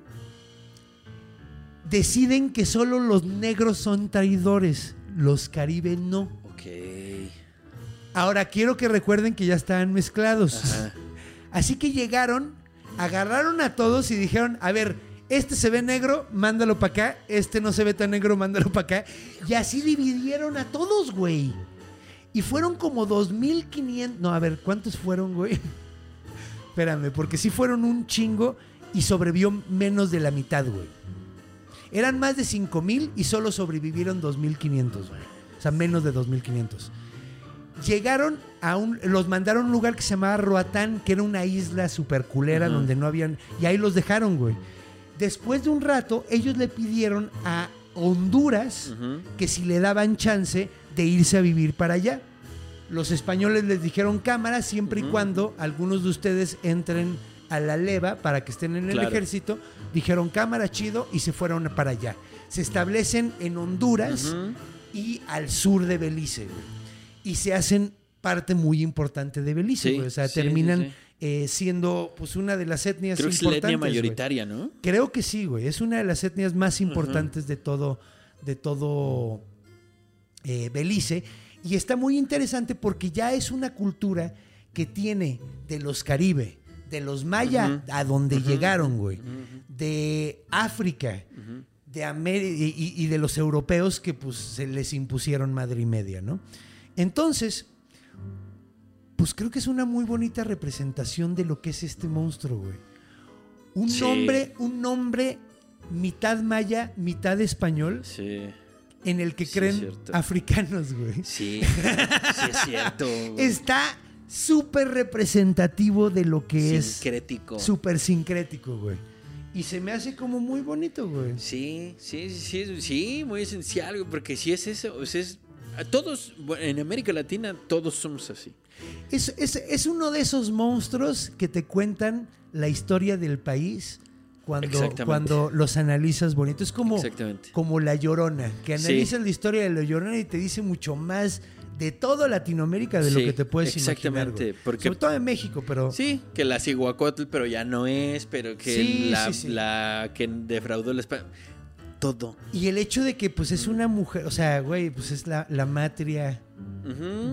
deciden que solo los negros son traidores, los caribes no. Ok. Ahora quiero que recuerden que ya estaban mezclados. Ajá. Así que llegaron, agarraron a todos y dijeron, a ver, este se ve negro, mándalo para acá, este no se ve tan negro, mándalo para acá. Y así dividieron a todos, güey. Y fueron como 2.500, no, a ver, ¿cuántos fueron, güey? Espérame, porque sí fueron un chingo y sobrevivió menos de la mitad, güey. Eran más de 5.000 y solo sobrevivieron 2.500, güey. O sea, menos de 2.500 llegaron a un. Los mandaron a un lugar que se llamaba Roatán, que era una isla super culera Ujú. donde no habían. Y ahí los dejaron, güey. Después de un rato, ellos le pidieron a Honduras que si le daban chance de irse a vivir para allá. Los españoles les dijeron cámara siempre y cuando algunos de ustedes entren a la leva para que estén en el Claro. ejército. Dijeron cámara chido y se fueron para allá. Se establecen en Honduras y al sur de Belice, güey. Y se hacen parte muy importante de Belice, Sí, güey. O sea, sí, terminan sí. eh, siendo pues una de las etnias Creo que es la importantes. etnia güey. mayoritaria, ¿no? Creo que sí, güey. Es una de las etnias más importantes de todo, de todo eh, Belice. Y está muy interesante porque ya es una cultura que tiene de los Caribe, de los Maya, Ujú. a donde llegaron, güey, de África, de América y, de los europeos que pues se les impusieron madre y media, ¿no? Entonces, pues creo que es una muy bonita representación de lo que es este monstruo, güey. Un Sí. nombre, un nombre mitad maya, mitad español, Sí. en el que Sí, creen africanos, güey. Sí. Sí, es cierto. güey. Está súper representativo de lo que es Sincrético. súper sincrético, güey. Y se me hace como muy bonito, güey. Sí, sí, sí, sí, muy esencial, güey, porque si es eso, o sea, es, todos, en América Latina, todos somos así. Es, es- es uno de esos monstruos que te cuentan la historia del país cuando, cuando los analizas bonito. Es como, como La Llorona, que Sí. analizas la historia de La Llorona y te dice mucho más de toda Latinoamérica de lo que te puedes imaginar. exactamente, güey. porque- Sobre todo en México, pero... Sí, que la Ciguacotl, pero ya no es, pero que Sí, la, sí, sí. la que defraudó la España. Todo. Y el hecho de que pues es una mujer, o sea, güey, pues es la, la matria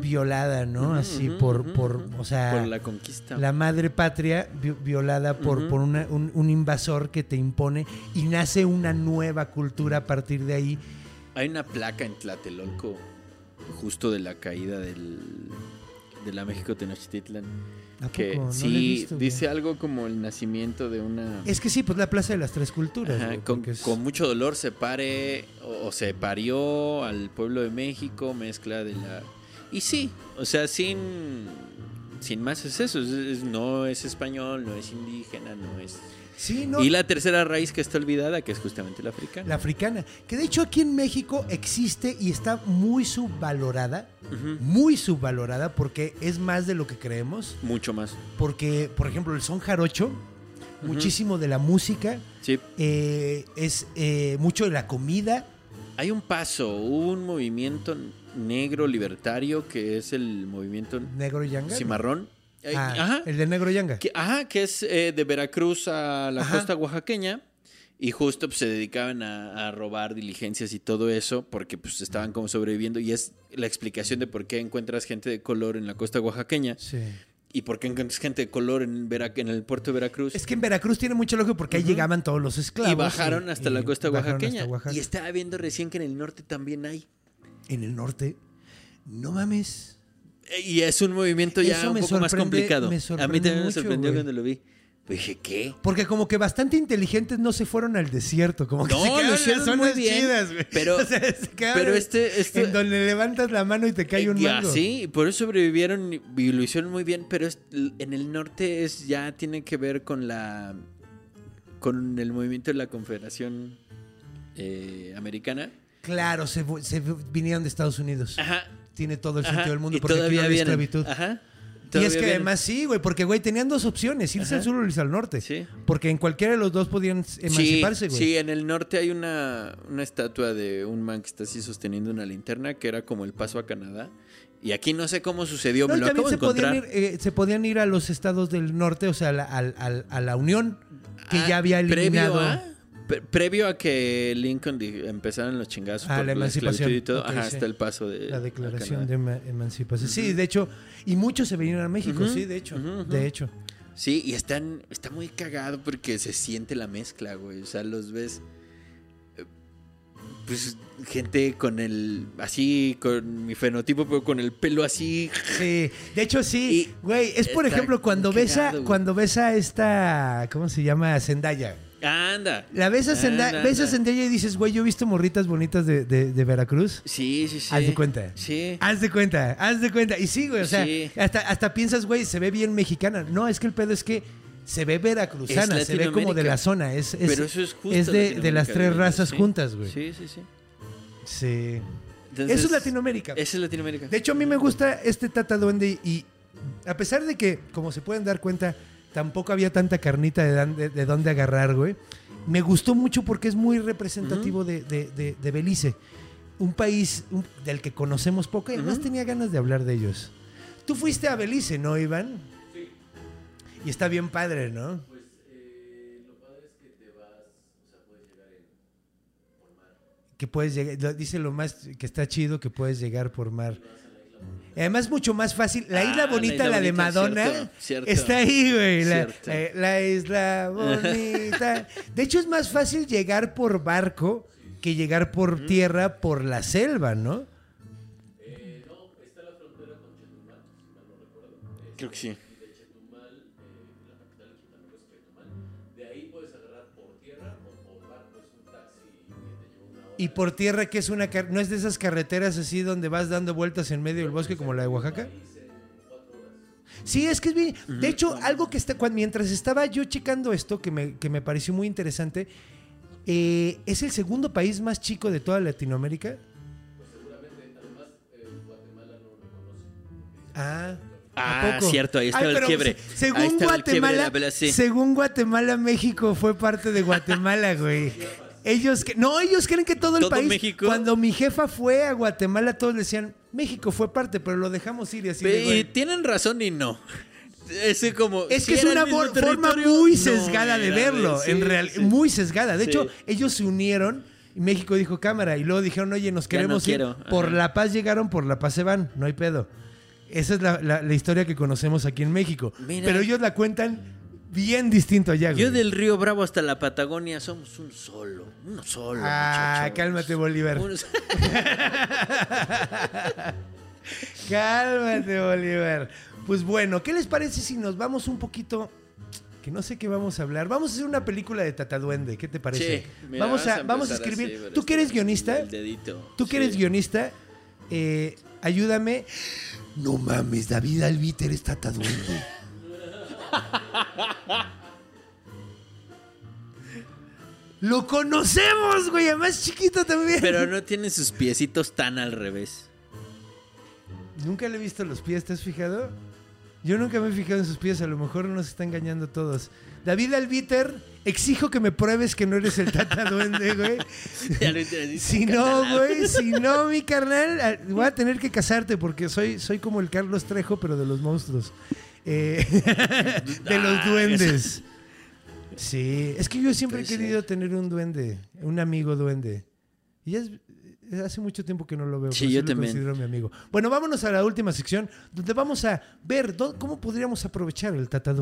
violada, ¿no? Así por, por, o sea... Por la conquista. La madre patria vi- violada por, por una- un, un invasor que te impone y nace una nueva cultura a partir de ahí. Hay una placa en Tlatelolco, justo de la caída del, de la México Tenochtitlan. ¿A Que? No sí, visto, dice algo como el nacimiento de una. Es que sí, pues la Plaza de las Tres Culturas. Ajá, con, porque es- con mucho dolor se pare o, o se parió al pueblo de México, mezcla de la... Y sí, o sea, sin, sin más es eso. es- es- no es español, no es indígena, no es. Sí, no. Y la tercera raíz que está olvidada, que es justamente la africana. La africana. Que de hecho aquí en México existe y está muy subvalorada. Muy subvalorada porque es más de lo que creemos. Mucho más. Porque, por ejemplo, el son jarocho, muchísimo de la música, Sí. eh, es eh, mucho de la comida. Hay un paso, hubo un movimiento negro libertario que es el movimiento Negro Yanga. cimarrón. Ah, Ajá. El de Negro Yanga. Que, ajá, que es eh, de Veracruz a la Ajá. costa oaxaqueña. Y justo pues, se dedicaban a, a robar diligencias y todo eso porque pues estaban como sobreviviendo. Y es la explicación de por qué encuentras gente de color en la costa oaxaqueña Sí. y por qué encuentras gente de color en, Vera- en el puerto de Veracruz. Es que en Veracruz tiene mucho lógico porque ahí llegaban todos los esclavos. y bajaron hasta la costa oaxaqueña. Oaxaca. Y estaba viendo recién que en el norte también hay. En el norte. No mames. Eh, Y es un movimiento ya Eso un poco más complicado. me a mí también me sorprendió güey. cuando lo vi. Pues dije, ¿qué? Porque como que bastante inteligentes no se fueron al desierto, como que No, se quedaron en muy bien, chidas, güey. pero- O sea, se quedaron pero este- este- en donde levantas la mano y te cae un Y mango. así, y por eso sobrevivieron y lo hicieron muy bien, pero es- en el norte es ya tiene que ver con la con el movimiento de la Confederación eh, Americana. Claro, se, se vinieron de Estados Unidos. Ajá. Tiene todo el ajá, sentido del mundo y porque aquí no todavía había esclavitud. Ajá. Y es todavía que vienen. además sí, güey, porque güey tenían dos opciones, irse Ajá. al sur o irse al norte. Sí. Porque en cualquiera de los dos podían emanciparse, güey. sí, en el norte hay una, una estatua de un man que está así sosteniendo una linterna que era como el paso a Canadá. Y aquí no sé cómo sucedió, No, me lo también acabo de se podían, ir, eh, se podían ir a los estados del norte, o sea, a la, a la Unión, que Ah, ya había eliminado. Previo a, pre- previo a que Lincoln empezaran los chingazos Ah, por la emancipación. y todo, Ok, ajá, sí. hasta el paso de La declaración de ema- emancipación. Sí, de hecho, y muchos se vinieron a México, sí, de hecho, de hecho. Sí, y están, está muy cagado porque se siente la mezcla, güey. O sea, los ves. eh, Pues gente con el. Así, con mi fenotipo, pero con el pelo así. Sí, de hecho sí, Y güey, es por ejemplo cuando muy ves a cagado, güey. cuando ves a esta, ¿cómo se llama? Zendaya. Anda. La ves a Zendaya, ves a. Zendaya y dices, güey, yo he visto morritas bonitas de, de- de Veracruz. Sí, sí, sí. Haz de cuenta. Sí. Haz de cuenta, haz de cuenta. Y sí, güey, o sea, Sí. hasta, hasta piensas, güey, se ve bien mexicana. No, es que el pedo es que se ve veracruzana, se ve como de la zona. Es, es, Pero eso es justo. es de, de las tres razas Sí. juntas, güey. Sí, sí, sí. Sí. Entonces, Eso es Latinoamérica. Eso es Latinoamérica. De hecho, a mí me gusta este Tata Duende y a pesar de que, como se pueden dar cuenta, tampoco había tanta carnita de, dan- de- de dónde agarrar, güey. Me gustó mucho porque es muy representativo de, de- de- de Belice. Un país un- del que conocemos poco y además tenía ganas de hablar de ellos. Tú fuiste a Belice, ¿no, Iván? Sí. Y está bien padre, ¿no? que puedes llegar, lo- dice lo más que está chido que puedes llegar por mar. Además, mucho más fácil. La Ah, isla la bonita, isla la, de bonita, Madonna, cierto, cierto. está ahí, güey. La, eh, la isla bonita. De hecho, es más fácil llegar por barco que llegar por tierra por la selva, ¿no? Creo que sí. Y por tierra, que es una car- no es de esas carreteras así donde vas dando vueltas en medio del bosque como la de Oaxaca. Sí, es que es bien. De hecho, algo que está. cuan- mientras estaba yo checando esto, que me, que me pareció muy interesante, eh, es el segundo país más chico de toda Latinoamérica. Ah. ¿a Ah, poco? cierto, ahí estaba el pero quiebre. se- Según Ahí estaba el quiebre de Guatemala, la pelea, sí. según Guatemala, México fue parte de Guatemala, güey. Ellos que no, ellos creen que todo el ¿Todo país. México? Cuando mi jefa fue a Guatemala, todos decían México fue parte, pero lo dejamos ir y así. Pe- y tienen razón y no. Es como. Es si que es una forma muy no sesgada de verlo, en real, sí. muy sesgada. De Sí. hecho, ellos se unieron y México dijo cámara y luego dijeron, oye, nos Ya queremos no ir. quiero, Por ajá. la paz llegaron, por la paz se van, no hay pedo. Esa es la, la- la historia que conocemos aquí en México. Mira. Pero ellos la cuentan bien distinto allá. güey. Yo del Río Bravo hasta la Patagonia somos un solo. Uno solo. Ah, muchachos. cálmate, Bolívar. Uno- Cálmate, Bolívar. Pues bueno, ¿qué les parece si nos vamos un poquito... Que no sé qué vamos a hablar. Vamos a hacer una película de Tataduende. ¿Qué te parece? Sí, mira, vamos, a, vamos a escribir. así, ¿Tú que eres guionista? el dedito. Tú que eres guionista, eh, ayúdame. No mames, David Albiter es Tata Duende. Lo conocemos, güey, además chiquito también. Pero no tiene sus piecitos tan al revés. Nunca le he visto los pies, ¿te has fijado? Yo nunca me he fijado en sus pies, a lo mejor nos está engañando todos. David Albiter, exijo que me pruebes que no eres el Tata Duende, güey. Ya lo entendí. Si no, güey, si no, mi carnal, ah, voy a tener que casarte porque soy, soy como el Carlos Trejo, pero de los monstruos. Eh, de los Ah, duendes. Sí, es que yo siempre he querido tener un duende, un amigo duende. Y es- es hace mucho tiempo que no lo veo. Sí, yo lo también. considero mi amigo. Bueno, vámonos a la última sección donde vamos a ver cómo podríamos aprovechar el Tata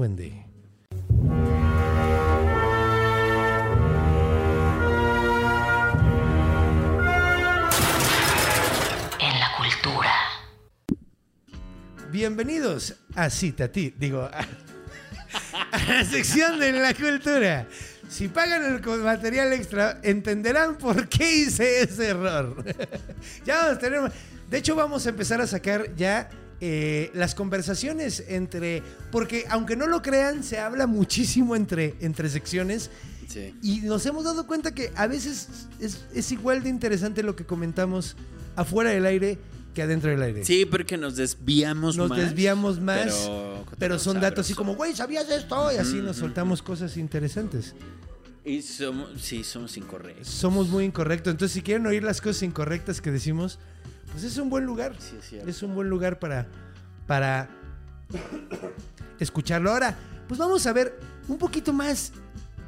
Bienvenidos a Cita Ti, digo, a, a la sección de la cultura. Si pagan el material extra, entenderán por qué hice ese error. ya vamos a tener. De hecho, vamos a empezar a sacar ya eh, las conversaciones entre. Porque aunque no lo crean, se habla muchísimo entre, entre secciones. Sí. Y nos hemos dado cuenta que a veces es, es igual de interesante lo que comentamos afuera del aire que adentro del aire Sí, porque nos desviamos nos más. desviamos más, pero, pero, son datos así como, güey, ¿sabías esto? Y así nos soltamos cosas interesantes. Y somos, sí, somos incorrectos. Somos muy incorrectos. Entonces, si quieren oír las cosas incorrectas que decimos, pues es un buen lugar. Sí, es cierto. Es un buen lugar para, para escucharlo. Ahora, pues vamos a ver un poquito más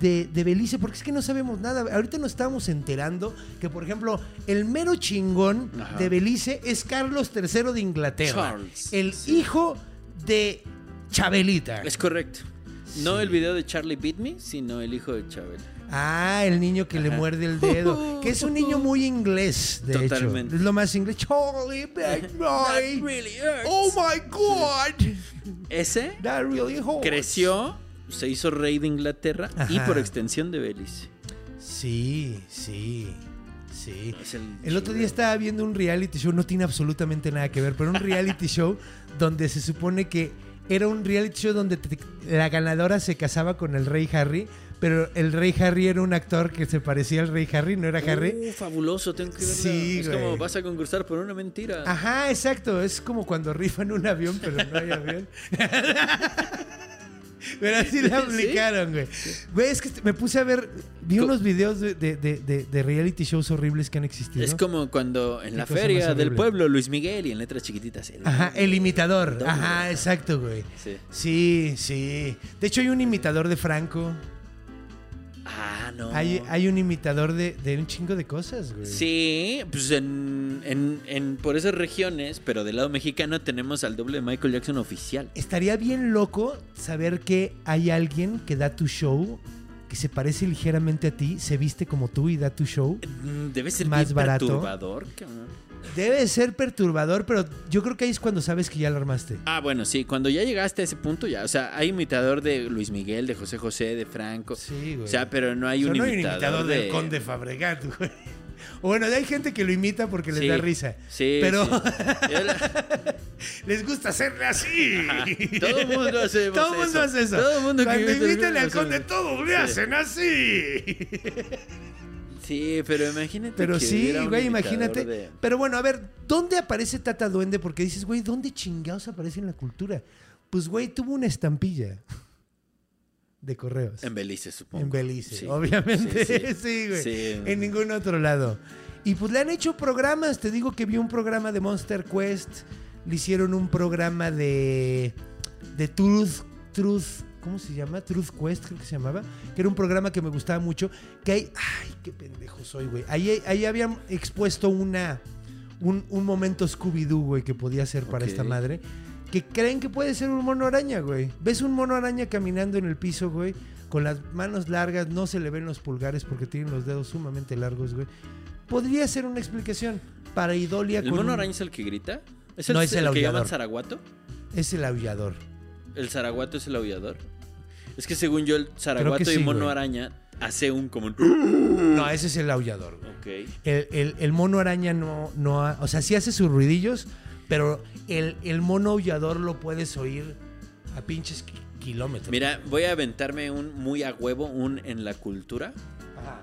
de, de Belice, porque es que no sabemos nada. Ahorita nos estamos enterando que, por ejemplo, el mero chingón Ajá. de Belice es Carlos III de Inglaterra. Charles, el sí. hijo de Chabelita. Es correcto. No el video de Charlie Beat Me, sino el hijo de Chabel. Ah, el niño que le muerde el dedo. Que es un niño muy inglés, de Totalmente. hecho. Es lo más inglés. Charlie, really. Oh my God. Ese That really creció, se hizo rey de Inglaterra y por extensión de Belice. Sí, sí, sí. El El otro día estaba viendo un reality show, no tiene absolutamente nada que ver, pero un reality show donde se supone que era un reality show donde te- la ganadora se casaba con el rey Harry, pero el rey Harry era un actor que se parecía al rey Harry, no era Harry. Uh, fabuloso, tengo que verlo. Sí, es güey. como vas a concursar por una mentira. Ajá, exacto. Es como cuando rifan un avión, pero no hay avión. pero así la aplicaron, güey. Güey, es que me puse a ver, vi Co- unos videos de, de- de- de- de reality shows horribles que han existido. Es como cuando en la feria del pueblo Luis Miguel y en letras chiquititas. el- Ajá, el imitador. Ajá, exacto, güey. Sí. Sí, sí. De hecho, hay un imitador de Franco. Ah, no. Hay, hay un imitador de, de un chingo de cosas, güey. Sí, pues en, en- en- por esas regiones, pero del lado mexicano tenemos al doble de Michael Jackson oficial. Estaría bien loco saber que hay alguien que da tu show, que se parece ligeramente a ti, se viste como tú y da tu show. Mm, Debe ser Más bien barato. perturbador. cabrón. Debe ser perturbador, pero yo creo que ahí es cuando sabes que ya lo armaste. Ah, bueno, sí, cuando ya llegaste a ese punto, ya, o sea, hay imitador de Luis Miguel, de José José, de Franco. Sí, güey. O sea, pero no hay O sea, un no hay imitador, de... del Conde Fabregat, güey. O bueno, hay gente que lo imita porque les Sí, da risa. Sí, Pero sí. Les gusta hacerle así. Ajá. Todo el mundo hacemos Todo el mundo eso. hace eso. Todo mundo Cuando imitan al Conde hace- todos le hacen así. Sí, pero imagínate Pero que sí, güey, imagínate. de- Pero bueno, a ver, ¿dónde aparece Tata Duende? Porque dices, güey, ¿dónde chingados aparece en la cultura? Pues, güey, tuvo una estampilla de correos. En Belice, supongo. En Belice, Sí. obviamente. Sí, Sí, güey. En ningún otro lado. Y pues le han hecho programas. Te digo que vi un programa de Monster Quest. Le hicieron un programa de. de Truth. Truth. ¿Cómo se llama? Truth Quest, creo que se llamaba. Que era un programa que me gustaba mucho. Que hay. Ay, qué pendejo soy, güey. Ahí, ahí habían expuesto una. Un, un momento Scooby-Doo, güey, que podía ser para esta madre. Que creen que puede ser un mono araña, güey. Ves un mono araña caminando en el piso, güey, con las manos largas, no se le ven los pulgares porque tienen los dedos sumamente largos, güey. Podría ser una explicación para Idolia ¿El con mono un- araña es el que grita? ¿Es No, el, es el que aullador. llaman Zaraguato? Es el aullador. ¿El Zaraguato es el aullador? Es que según yo, el Zaraguato y sí, mono güey. araña hace un como un... No, ese es el aullador, güey. Ok. El, el- el mono araña no, no ha- o sea, sí hace sus ruidillos, Pero el, el mono aullador lo puedes oír a pinches ki- kilómetros. Mira, voy a aventarme un muy a huevo, un en la cultura. Ajá.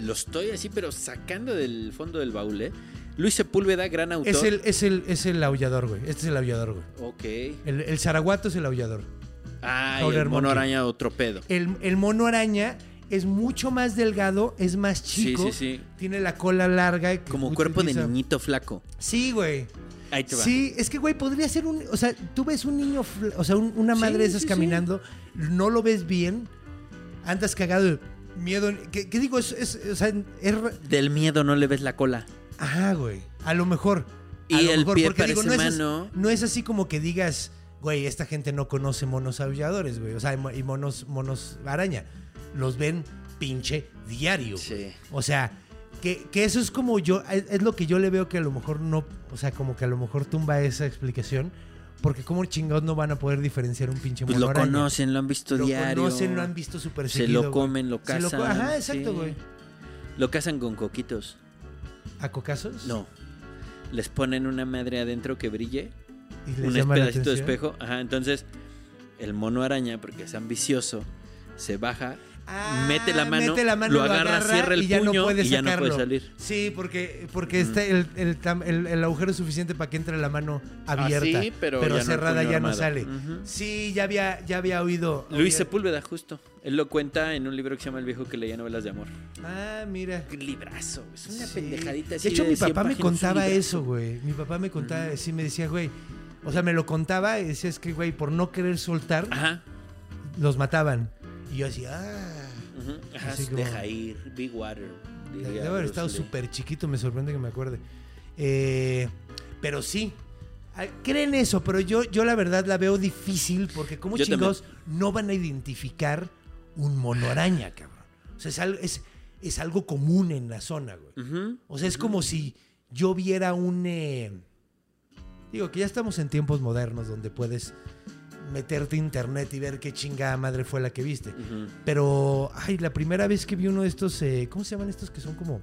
Lo estoy así, pero sacando del fondo del baúl, ¿eh? Luis Sepúlveda, gran autor. Es el, es, el, es el aullador, güey. Este es el aullador, güey. Ok. El, el zaraguato es el aullador. Ah, y el mono araña otro pedo. El, el mono araña es mucho más delgado, es más chico. Sí, sí, sí. Tiene la cola larga. Como cuerpo de niñito flaco. Sí, güey. Ahí te va. Sí, es que, güey, podría ser un. O sea, tú ves un niño, o sea, un- una Sí, madre de esas sí, sí. caminando, no lo ves bien, andas cagado de miedo. ¿Qué, qué digo? Es, es- o sea, es. Del miedo no le ves la cola. Ajá, güey. A lo mejor. A Y lo el mejor, pie porque digo, no es, no es así como que digas, güey, esta gente no conoce monos aulladores, güey. O sea, y mo- y monos, monos araña. Los ven pinche diario. Sí. O sea, que, que eso es como yo, es, es lo que yo le veo que a lo mejor no, o sea, como que a lo mejor tumba esa explicación. Porque como chingados no van a poder diferenciar un pinche Pues mono lo araña? conocen, lo han visto Lo diario. conocen, lo han visto súper Se seguido, lo güey. comen, lo Se lo cazan. Ajá, exacto, sí. güey. Lo cazan con coquitos. ¿A cocazos? No. Les ponen una madre adentro que brille. ¿Y les Un pedacito de espejo. Ajá, entonces el mono araña, porque es ambicioso, se baja, Ah, mete, la mano, mete la mano, lo agarra, cierra el y ya puño no puede y ya no puede sacarlo. salir. Sí, porque, porque está el, el tam- el- el agujero es suficiente para que entre la mano abierta. Ah, sí, pero ya no cerrada puño ya no sale. Sí, ya había, ya había oído. Luis Sepúlveda, justo. Él lo cuenta en un libro que se llama El viejo que leía novelas de amor. Ah, mira. Un librazo, es una Sí. pendejadita De así. hecho, mi 100 papá me contaba eso, güey. Mi papá me contaba, sí me decía, güey. O sea, me lo contaba y decía, es que, güey, por no querer soltar, Ajá. los mataban. Y yo así, ah. ujú, ajá, Así como- Deja ir, Big Water. diría Debe haber Bruce estado Lee. súper chiquito, me sorprende que me acuerde. Eh, pero sí, ah, creen eso, pero yo, yo la verdad la veo difícil porque como Yo chingados no van a identificar un mono araña, cabrón. O sea, es algo, es, es algo común en la zona, güey. Ujú. O sea, es como si yo viera un... eh, digo, que ya estamos en tiempos modernos donde puedes meterte a internet y ver qué chingada madre fue la que viste. Pero, ay, la primera vez que vi uno de estos, eh, ¿cómo se llaman estos que son como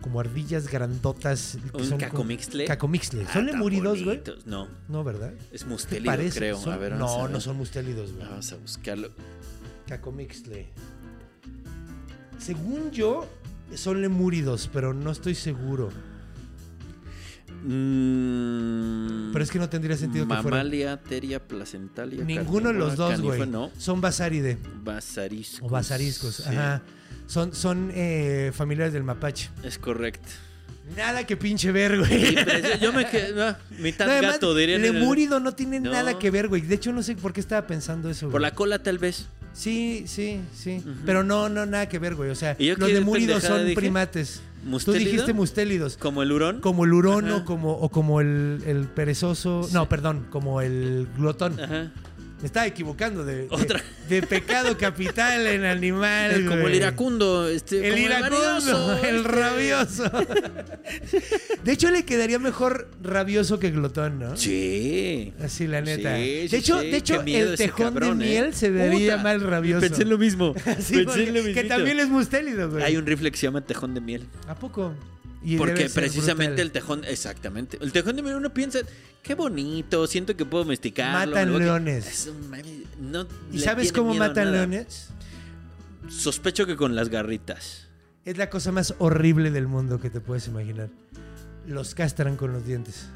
como ardillas grandotas? Que ¿Un son cacomixtle? como- Cacomixtle. Ah, ¿Son tan lemúridos, güey? No, No, ¿verdad? es ¿Qué mustélido, creo. Son- a ver, a no, ver. no son mustélidos, güey. Vamos a buscarlo. Cacomixtle. Según yo, son lemúridos, pero no estoy seguro. Mm, Pero es que no tendría sentido que fuera. Mamalia, teria, placentalia. Ninguno de los dos, güey. No, Son basáride basariscos. o basariscos. Sí, Ajá. Son, son eh, familiares del mapache. Es correcto. Nada que pinche ver, güey. Sí, yo- yo me quedé. ah, mitad No, además, gato, el- Lemúrido no tiene No. nada que ver, güey. De hecho, no sé por qué estaba pensando eso. Por güey. la cola, tal vez. Sí, sí, sí. Pero no, no, nada que ver, güey. O sea, ¿Y yo los pendejada son dije? primates. Tú ¿Mustélido? dijiste mustélidos. Como el hurón. Como el hurón o como, o como el, el perezoso. No, perdón, como el glotón. Ajá. Me estaba equivocando de, de- Otra. de pecado capital en animal. como el iracundo. Este, El como iracundo, el este. rabioso. De hecho, le quedaría mejor rabioso que glotón, ¿no? Sí. Así, la neta. Sí, de sí, hecho, sí. de hecho Qué miedo el tejón cabrón, de ¿eh? miel se vería Puta. mal rabioso. Pensé en lo mismo. Sí, Pensé en lo que también es mustélido, güey. Hay un rifle que se llama tejón de miel. ¿A poco? Y Porque precisamente brutal. el tejón, exactamente. El tejón de miel uno piensa, qué bonito, siento que puedo domesticarlo. Matan luego leones. Es no ¿Y sabes cómo matan leones? Sospecho que con las garritas. Es la cosa más horrible del mundo que te puedes imaginar. Los castran con los dientes.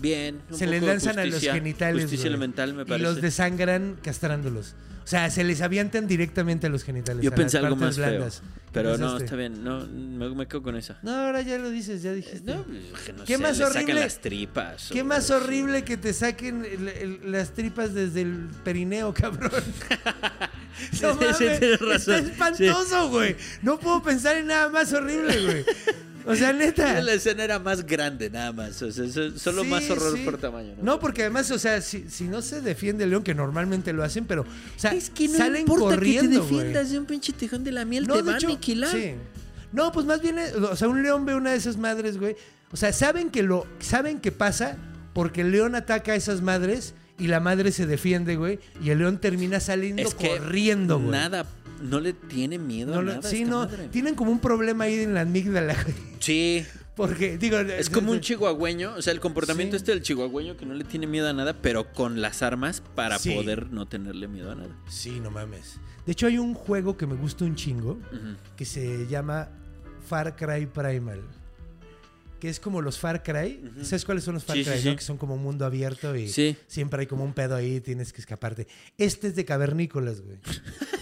Bien. un se les poco lanzan a los genitales. Justicia güey. elemental, me Y los desangran castrándolos. O sea, se les avientan directamente a los genitales. Yo a pensé las algo más feo. blandas. ¿Qué Pero no, pensaste? está bien. No, me, me quedo con esa. No, ahora ya lo dices, ya dijiste. No, pues, que no ¿Qué sé, más le sacan horrible? las tripas. ¿Qué o- más horrible que te saquen el- el- las tripas desde el perineo, cabrón? Sí, sí, tienes Está espantoso, güey. No puedo pensar en nada más horrible, güey. O sea, neta. La escena era más grande, nada más. O sea, so- solo Sí, más horror sí. por tamaño. ¿no? No, porque además, o sea, si, si no se defiende el león, que normalmente lo hacen, pero, o sea, es que no salen importa corriendo, que te defiendas de un pinche tejón de la miel, No, te de va a aniquilar. sí. No, pues más bien, o sea, un león ve una de esas madres, güey. O sea, saben que lo, saben que pasa porque el león ataca a esas madres y la madre se defiende, güey, y el león termina saliendo Es que corriendo, güey. nada, no le tiene miedo No a nada. sí, no, madre. tienen como un problema ahí en la amígdala. Sí, Porque, digo... Es como un chihuahueño, o sea, el comportamiento Sí. este del chihuahueño que no le tiene miedo a nada, pero con las armas para Sí. poder no tenerle miedo a nada. Sí, no mames. De hecho, hay un juego que me gusta un chingo que se llama Far Cry Primal. Que es como los Far Cry. ¿Sabes cuáles son los Far Sí, Cry? no? Que son como un mundo abierto y siempre hay como un pedo ahí, tienes que escaparte. Este es de cavernícolas, güey.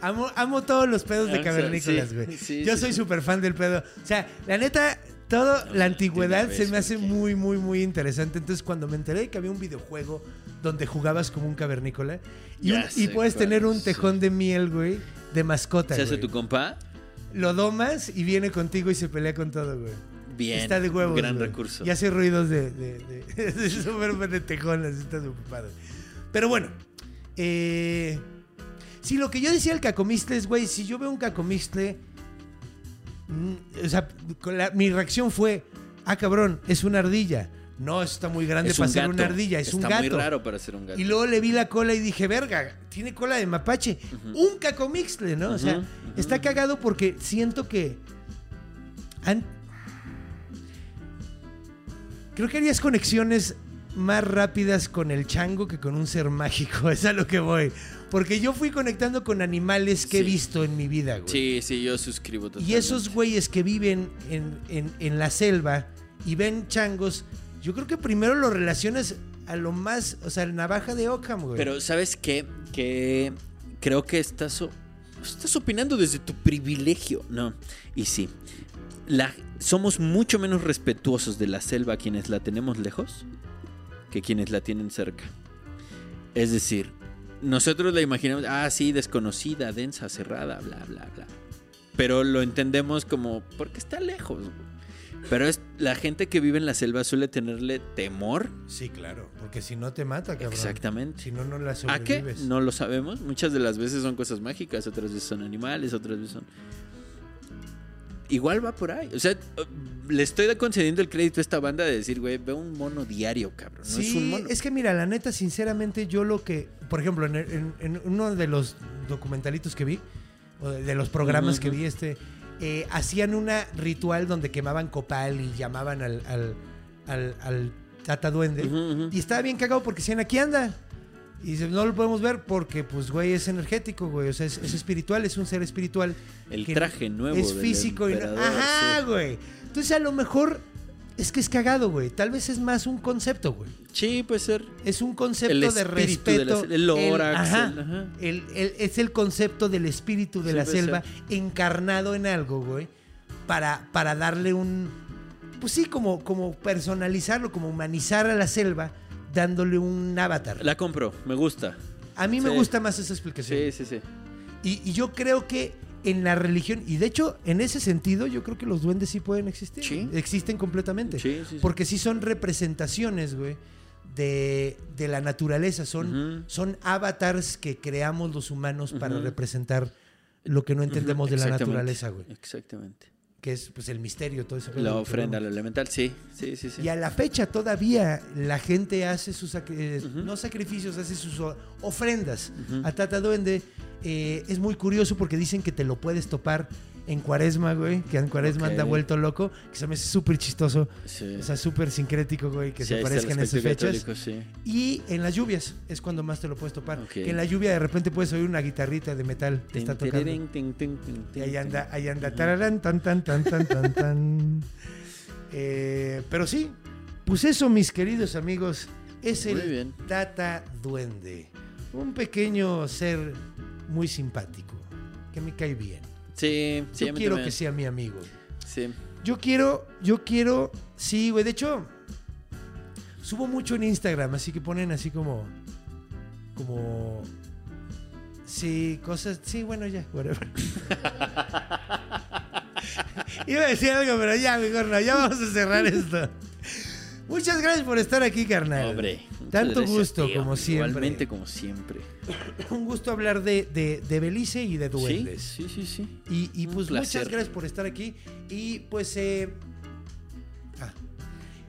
amo, amo todos los pedos de Ah, cavernícolas, güey. sí, Yo sí, soy sí. súper fan del pedo. O sea, la neta, toda No, la antigüedad de se me hace porque- muy, muy, muy interesante. Entonces, cuando me enteré de que había un videojuego donde jugabas como un cavernícola y, un- y puedes cuál, tener un tejón de miel, güey, de mascota, ¿Se hace tu compa? Lo domas y viene contigo y se pelea con todo, güey. Bien. Está de huevos. Gran recurso. Y hace ruidos de. de, de, de súper de tejones. Está súper padre. Pero bueno. Eh, sí, lo que yo decía el cacomistle es, güey, si yo veo un cacomistle. mm, O sea, con la- mi reacción fue: Ah, cabrón, es una ardilla. No, está muy grande para ser una ardilla, es un Está gato. muy raro para ser un gato. Y luego le vi la cola y dije, verga, tiene cola de mapache. Un cacomixle, ¿no? O sea, Ujú, está cagado porque siento que. han- Creo que harías conexiones más rápidas con el chango que con un ser mágico. Es a lo que voy. Porque yo fui conectando con animales que he visto en mi vida, güey. Sí, sí, yo suscribo Y totalmente. esos güeyes que viven en, en- en la selva y ven changos, yo creo que primero lo relacionas a lo más, o sea, el navaja de Ockham, güey. Pero, ¿sabes qué? Que creo que estás, estás opinando desde tu privilegio. No. Y sí. La, somos mucho menos respetuosos de la selva quienes la tenemos lejos que quienes la tienen cerca. Es decir, nosotros la imaginamos, ah, sí, desconocida, densa, cerrada, bla, bla, bla. Pero lo entendemos como porque está lejos. Pero es la gente que vive en la selva suele tenerle temor. Sí, claro, porque si no te mata, cabrón. Exactamente. Si no, no la ¿A qué? sobrevives. No lo sabemos. Muchas de las veces son cosas mágicas, otras veces son animales, otras veces son... Igual va por ahí. O sea, le estoy concediendo el crédito a esta banda de decir, güey, veo un mono diario, cabrón. No sí, es un mono. que mira, la neta, sinceramente, yo lo que, por ejemplo, en, en- en uno de los documentalitos que vi, o de, los programas que vi, este, eh, hacían una ritual donde quemaban copal y llamaban al, al, al, al tata duende. Y estaba bien cagado porque decían, aquí anda. Y dice, no lo podemos ver porque, pues, güey, es energético, güey. O sea, es, es espiritual, es un ser espiritual. El traje nuevo Es del físico y no- Ajá, sí. güey. Entonces, a lo mejor es que es cagado, güey. Tal vez es más un concepto, güey. Sí, puede ser. Es un concepto El de espíritu de la respeto. el órax, ajá, ajá. el- el- es el concepto del espíritu de Sí, la selva encarnado en algo, güey. Para, para darle un. Pues sí, como, como personalizarlo, como humanizar a la selva, dándole un avatar. La compro, me gusta. a mí me gusta más esa explicación. Sí, sí, sí. Y, y yo creo que en la religión, y de hecho, en ese sentido, yo creo que los duendes sí pueden existir. Sí. Existen completamente. Sí, sí, sí. Porque sí son representaciones, güey, de, de la naturaleza. Son, son avatars que creamos los humanos para representar lo que no entendemos de la naturaleza, güey. Exactamente. Que es pues el misterio, todo ese pedo La ofrenda, lo elemental, sí. Sí, sí, sí. Y a la fecha todavía la gente hace sus eh, no sacrificios, hace sus ofrendas a Tata Duende. Eh, es muy curioso porque dicen que te lo puedes topar en Cuaresma, güey. Que en Cuaresma anda vuelto loco. Que se me hace súper chistoso. Sí. O sea, súper sincrético, güey, que Sí, se parezcan en esas fechas. católico, sí. Y en las lluvias es cuando más te lo puedes topar. Que en la lluvia de repente puedes oír una guitarrita de metal que está tocando. Y ahí anda, ahí anda. tararán, tan, tan, tan, tan, tan, tan. Eh, pero sí, pues eso, mis queridos amigos, es el bien. Tata Duende. Un pequeño ser muy simpático, que me cae bien. Sí, sí, Yo quiero también. que sea mi amigo. Sí. Yo quiero, yo quiero, sí, güey, de hecho, subo mucho en Instagram, así que ponen así como, como, sí, cosas, sí, bueno, ya, whatever. Iba a decir algo, pero ya, mejor no, ya vamos a cerrar esto. Muchas gracias por estar aquí, carnal. Hombre. Tanto gracias, gusto, tío. como siempre. Igualmente, como siempre. Un gusto hablar de, de, de Belice y de duendes. Sí, sí, sí. sí. Y, y pues muchas gracias por estar aquí. Y pues, eh, ah.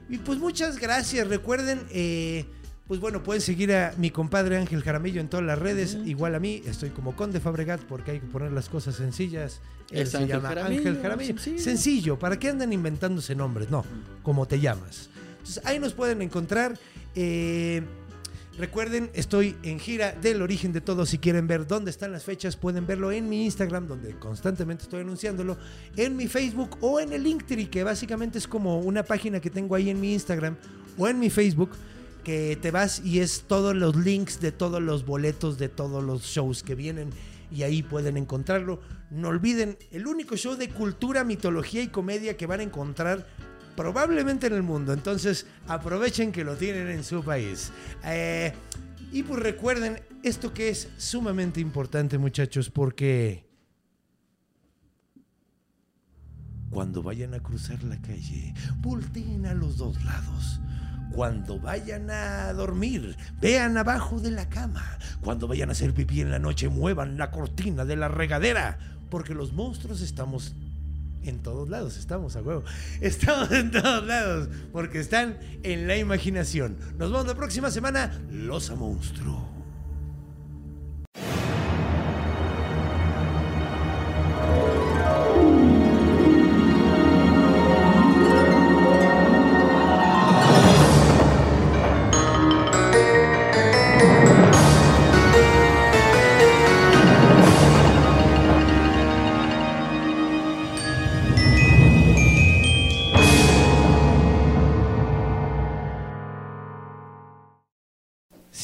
y pues muchas gracias. Recuerden, eh, Pues bueno, pueden seguir a mi compadre Ángel Jaramillo en todas las redes, igual a mí, estoy como Conde Fabregat porque hay que poner las cosas sencillas. Él Es se Ángel llama Jaramillo, Ángel Jaramillo. sencillo. Sencillo, ¿para qué andan inventándose nombres? No, como te llamas. Ahí nos pueden encontrar. eh, Recuerden, estoy en gira del origen de todo. Si quieren ver dónde están las fechas, pueden verlo en mi Instagram, donde constantemente estoy anunciándolo, en mi Facebook o en el Linktree, que básicamente es como una página que tengo ahí en mi Instagram o en mi Facebook, que te vas y es todos los links de todos los boletos de todos los shows que vienen y ahí pueden encontrarlo. No olviden, el único show de cultura, mitología y comedia que van a encontrar probablemente en el mundo. Entonces aprovechen que lo tienen en su país. Eh, y pues recuerden esto que es sumamente importante muchachos porque cuando vayan a cruzar la calle, volteen a los dos lados. Cuando vayan a dormir, vean abajo de la cama. Cuando vayan a hacer pipí en la noche, muevan la cortina de la regadera. Porque los monstruos estamos en todos lados, estamos a huevo. Estamos en todos lados, porque están en la imaginación. Nos vemos la próxima semana, Los Monstruo.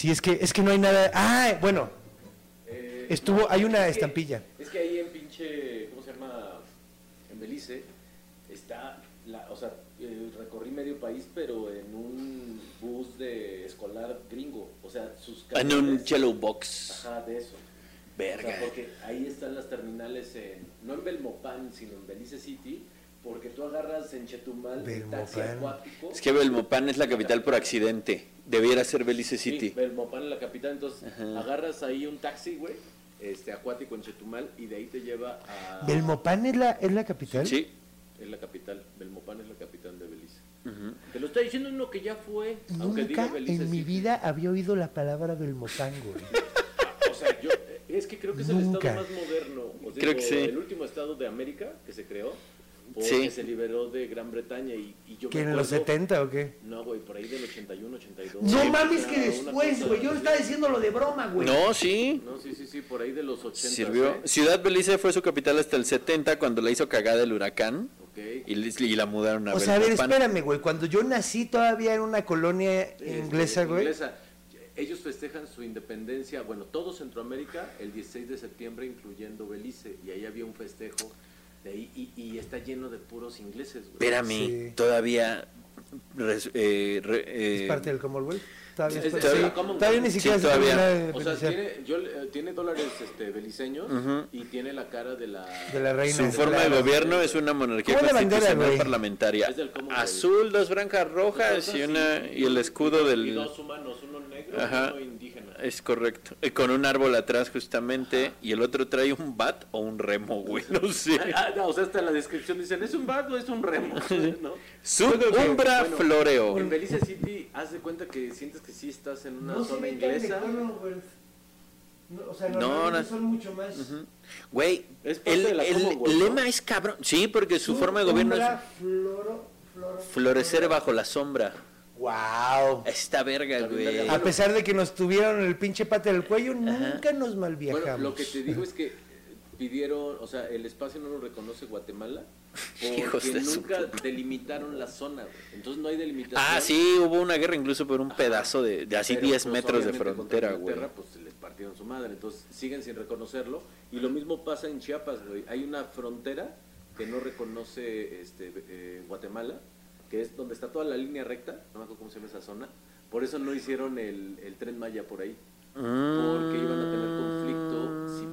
Sí, es que, es que no hay nada. Ah, bueno. Estuvo, hay una estampilla. Es que ahí en pinche, ¿cómo se llama? En Belice, está, la, o sea, eh, recorrí medio país, pero en un bus de escolar gringo. O sea, sus En un yellow box. Ajá, de eso. Verga. O sea, porque ahí están las terminales, en, no en Belmopan, sino en Belice City, porque tú agarras en Chetumal el taxi Belmopan. acuático. Es que Belmopan es la capital por accidente. Debiera ser Belice Sí, City. Belmopan es la capital, entonces Ajá. agarras ahí un taxi, güey, este, acuático en Chetumal, y de ahí te lleva a... ¿Belmopan es la, es la capital? Sí. Es la capital, Belmopan es la capital de Belice. Te lo está diciendo uno que ya fue, aunque diga Nunca Belice en mi vida había oído la palabra Belmopan, güey. O sea, yo, es que creo que es el Nunca. estado más moderno. O sea, Creo que sí. El último estado de América que se creó, porque Sí. se liberó de Gran Bretaña y, y yo ¿Que en los acuerdo- 70 o qué? No, güey, por ahí del 81, 82. No Sí, mames que después, güey. Yo estaba diciendo lo de broma, güey. No, sí. No, sí, sí, sí, por ahí de los 80. Sirvió. ¿eh? Ciudad Belice fue su capital hasta el 70 cuando la hizo cagada el huracán Ok. y, la mudaron a O sea, a ver, espérame, güey. Cuando yo nací todavía era una colonia Este, inglesa, güey. inglesa. Ellos festejan su independencia, bueno, todo Centroamérica, el 16 de septiembre, incluyendo Belice, y ahí había un festejo de ahí, y, y está lleno de puros ingleses, güey. Espérame, Sí. todavía... res- eh, re- eh, Es parte del Commonwealth. Todavía, Es de- de sí, todavía ni siquiera Sí, todavía. de O sea, tiene, yo, eh, tiene dólares este, beliceños y tiene la cara de la... de la reina. Su forma de Claro. gobierno es una monarquía ¿Cómo la bandera, constitucional parlamentaria. Es del Commonwealth. Azul, dos franjas rojas y una y el escudo Y del dos humanos, uno negro Ajá. y uno indígena. Es correcto. Y con un árbol atrás justamente y el otro trae un bat o un remo, güey, no sé. Ah, no, o sea, hasta en la descripción dicen, ¿es un bat o es un remo? ¿no? Subumbra Bueno, floreo. En Belice City, haz de cuenta que sientes que sí estás en una No zona inglesa. No, o sea, No, son mucho más. Güey, Es parte el, de la el Commonwealth, ¿no? lema es cabrón. Sí, porque su forma de gobierno es floro, florecer bajo la sombra. Wow. Esta verga, güey. A pesar de que nos tuvieron el pinche pate del cuello, nunca nos malviajamos. Bueno, lo que te digo es que pidieron, o sea, el espacio no lo reconoce Guatemala Hijos porque de su nunca delimitaron la zona, güey. Entonces no hay delimitación. Ah, sí, hubo una guerra incluso por un pedazo de, de así Pero, 10 pues, metros de frontera, güey. Pues se les partieron su madre, entonces siguen sin reconocerlo. Y lo mismo pasa en Chiapas, güey. Hay una frontera que no reconoce este, eh, Guatemala, que es donde está toda la línea recta, no me acuerdo cómo se llama esa zona. Por eso no hicieron el, el tren Maya por ahí, porque iban a tener conflicto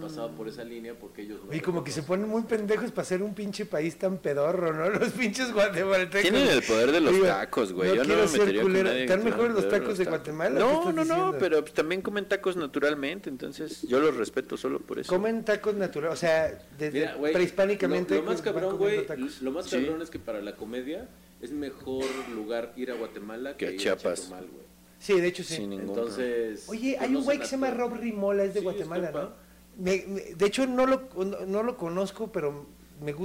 pasaba por esa línea, porque ellos no. Y como que se ponen muy pendejos para ser un pinche país tan pedorro, ¿no? Los pinches guatemaltecos. Tienen el poder de los Digo, tacos, güey. Yo no quiero me ser culero. ¿Están mejores los tacos de Guatemala? ¿Qué No, no, no, diciendo? pero pues, también comen tacos naturalmente, entonces yo los respeto solo por eso. Comen tacos naturales, o sea, desde Mira, güey, prehispánicamente. Lo, lo más cabrón, güey, lo más Sí. cabrón es que para la comedia es mejor lugar ir a Guatemala Que que, a ir Chiapas. a Chetumal, güey. Sí, de hecho sí. Sin Entonces. Oye, hay un güey que se llama Rob Rimola, es de Sí, Guatemala, es ¿no? Me- me- de hecho, no lo, no, no lo conozco, pero me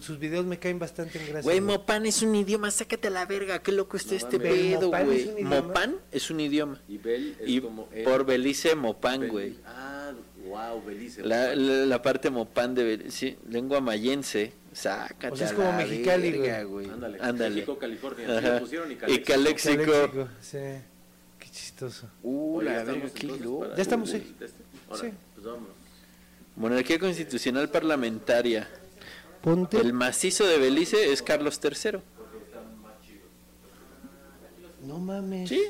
sus videos me caen bastante en gracia. Güey. Mopan es un idioma, sácate a la verga, qué loco está No este pedo, ¿Mopan es güey. un idioma? Mopan es un idioma. Y Bel es Y como. el- por Belice, Mopan, Bel- güey. Ah, wow, Belice. La, la, la parte Mopan de Belice, sí, lengua mayense, sácate O sea, es como Mexicali, güey. güey. Ándale. Ándale. México, California. Ajá. pusieron y Y Calexico. Caléxico. Caléxico, Sí, qué chistoso. Uh, Oye, la ya verga, estamos qué loco. Ya estamos, sí. este. Ahora, Sí. pues vámonos. Monarquía constitucional parlamentaria. Ponte. El macizo de Belice es Carlos III. No mames. ¿Sí?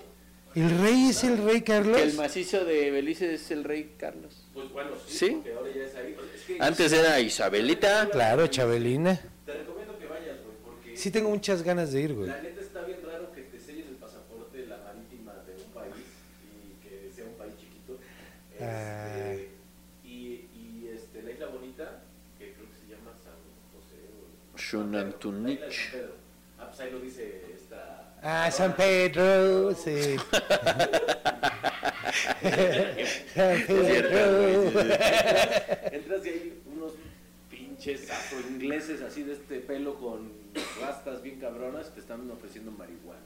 ¿El rey es el rey Carlos? El macizo de Belice es el rey Carlos. Pues bueno, sí. ¿Sí? porque ahora ya es ahí. Es que Antes era Isabelita. Claro, Chabelina. te recomiendo que vayas, güey, porque Sí tengo muchas ganas de ir, güey. la neta está bien raro que te selles el pasaporte de la marítima de un país y que sea un país chiquito. Este, Ah. y, y este, la isla bonita, que creo que se llama San José. Pedro. Ah, pues ahí lo dice esta. Ah, San Pedro, sí. San Pedro. Entras y hay unos pinches afroingleses así de este pelo con rastas bien cabronas que están ofreciendo marihuana.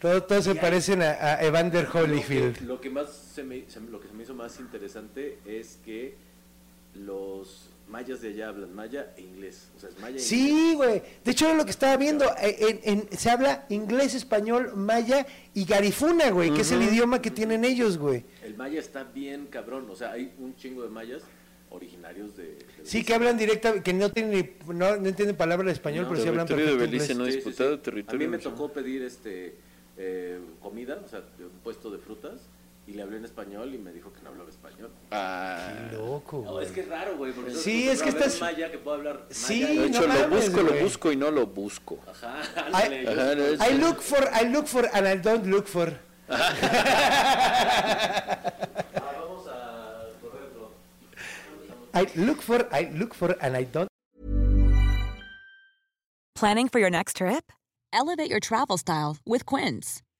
Todos, todos se parecen a, a Evander Holyfield. Lo que más se me, se me- lo que se me hizo más interesante es que los mayas de allá hablan maya e inglés. O sea, es maya e inglés. Sí, güey. De hecho, era lo que estaba viendo. eh, En, en- se habla inglés, español, maya y garifuna, güey, que es el idioma que tienen ellos, güey. El maya está bien cabrón. O sea, hay un chingo de mayas originarios de. de Sí, que hablan directa, que no tienen ni, no, no entienden palabra de español, No, pero sí hablan territorio de perfecto Belice inglés. no disputado, territorio A mí me tocó pedir este eh, comida, o sea, un puesto de frutas, y le hablé en español y me dijo que no hablaba español. Ah, Qué loco, No, es que es raro, güey. porque Sí, es que estás- maya que puedo hablar. Sí, de hecho, no lo mames, busco, lo busco y no lo busco. Ajá, ándale. Ajá, no, es- I look for, I look for, and I don't look for. Ah, vamos a correrlo. I look for, I look for, and I don't. Planning for your next trip? Elevate your travel style with Quince.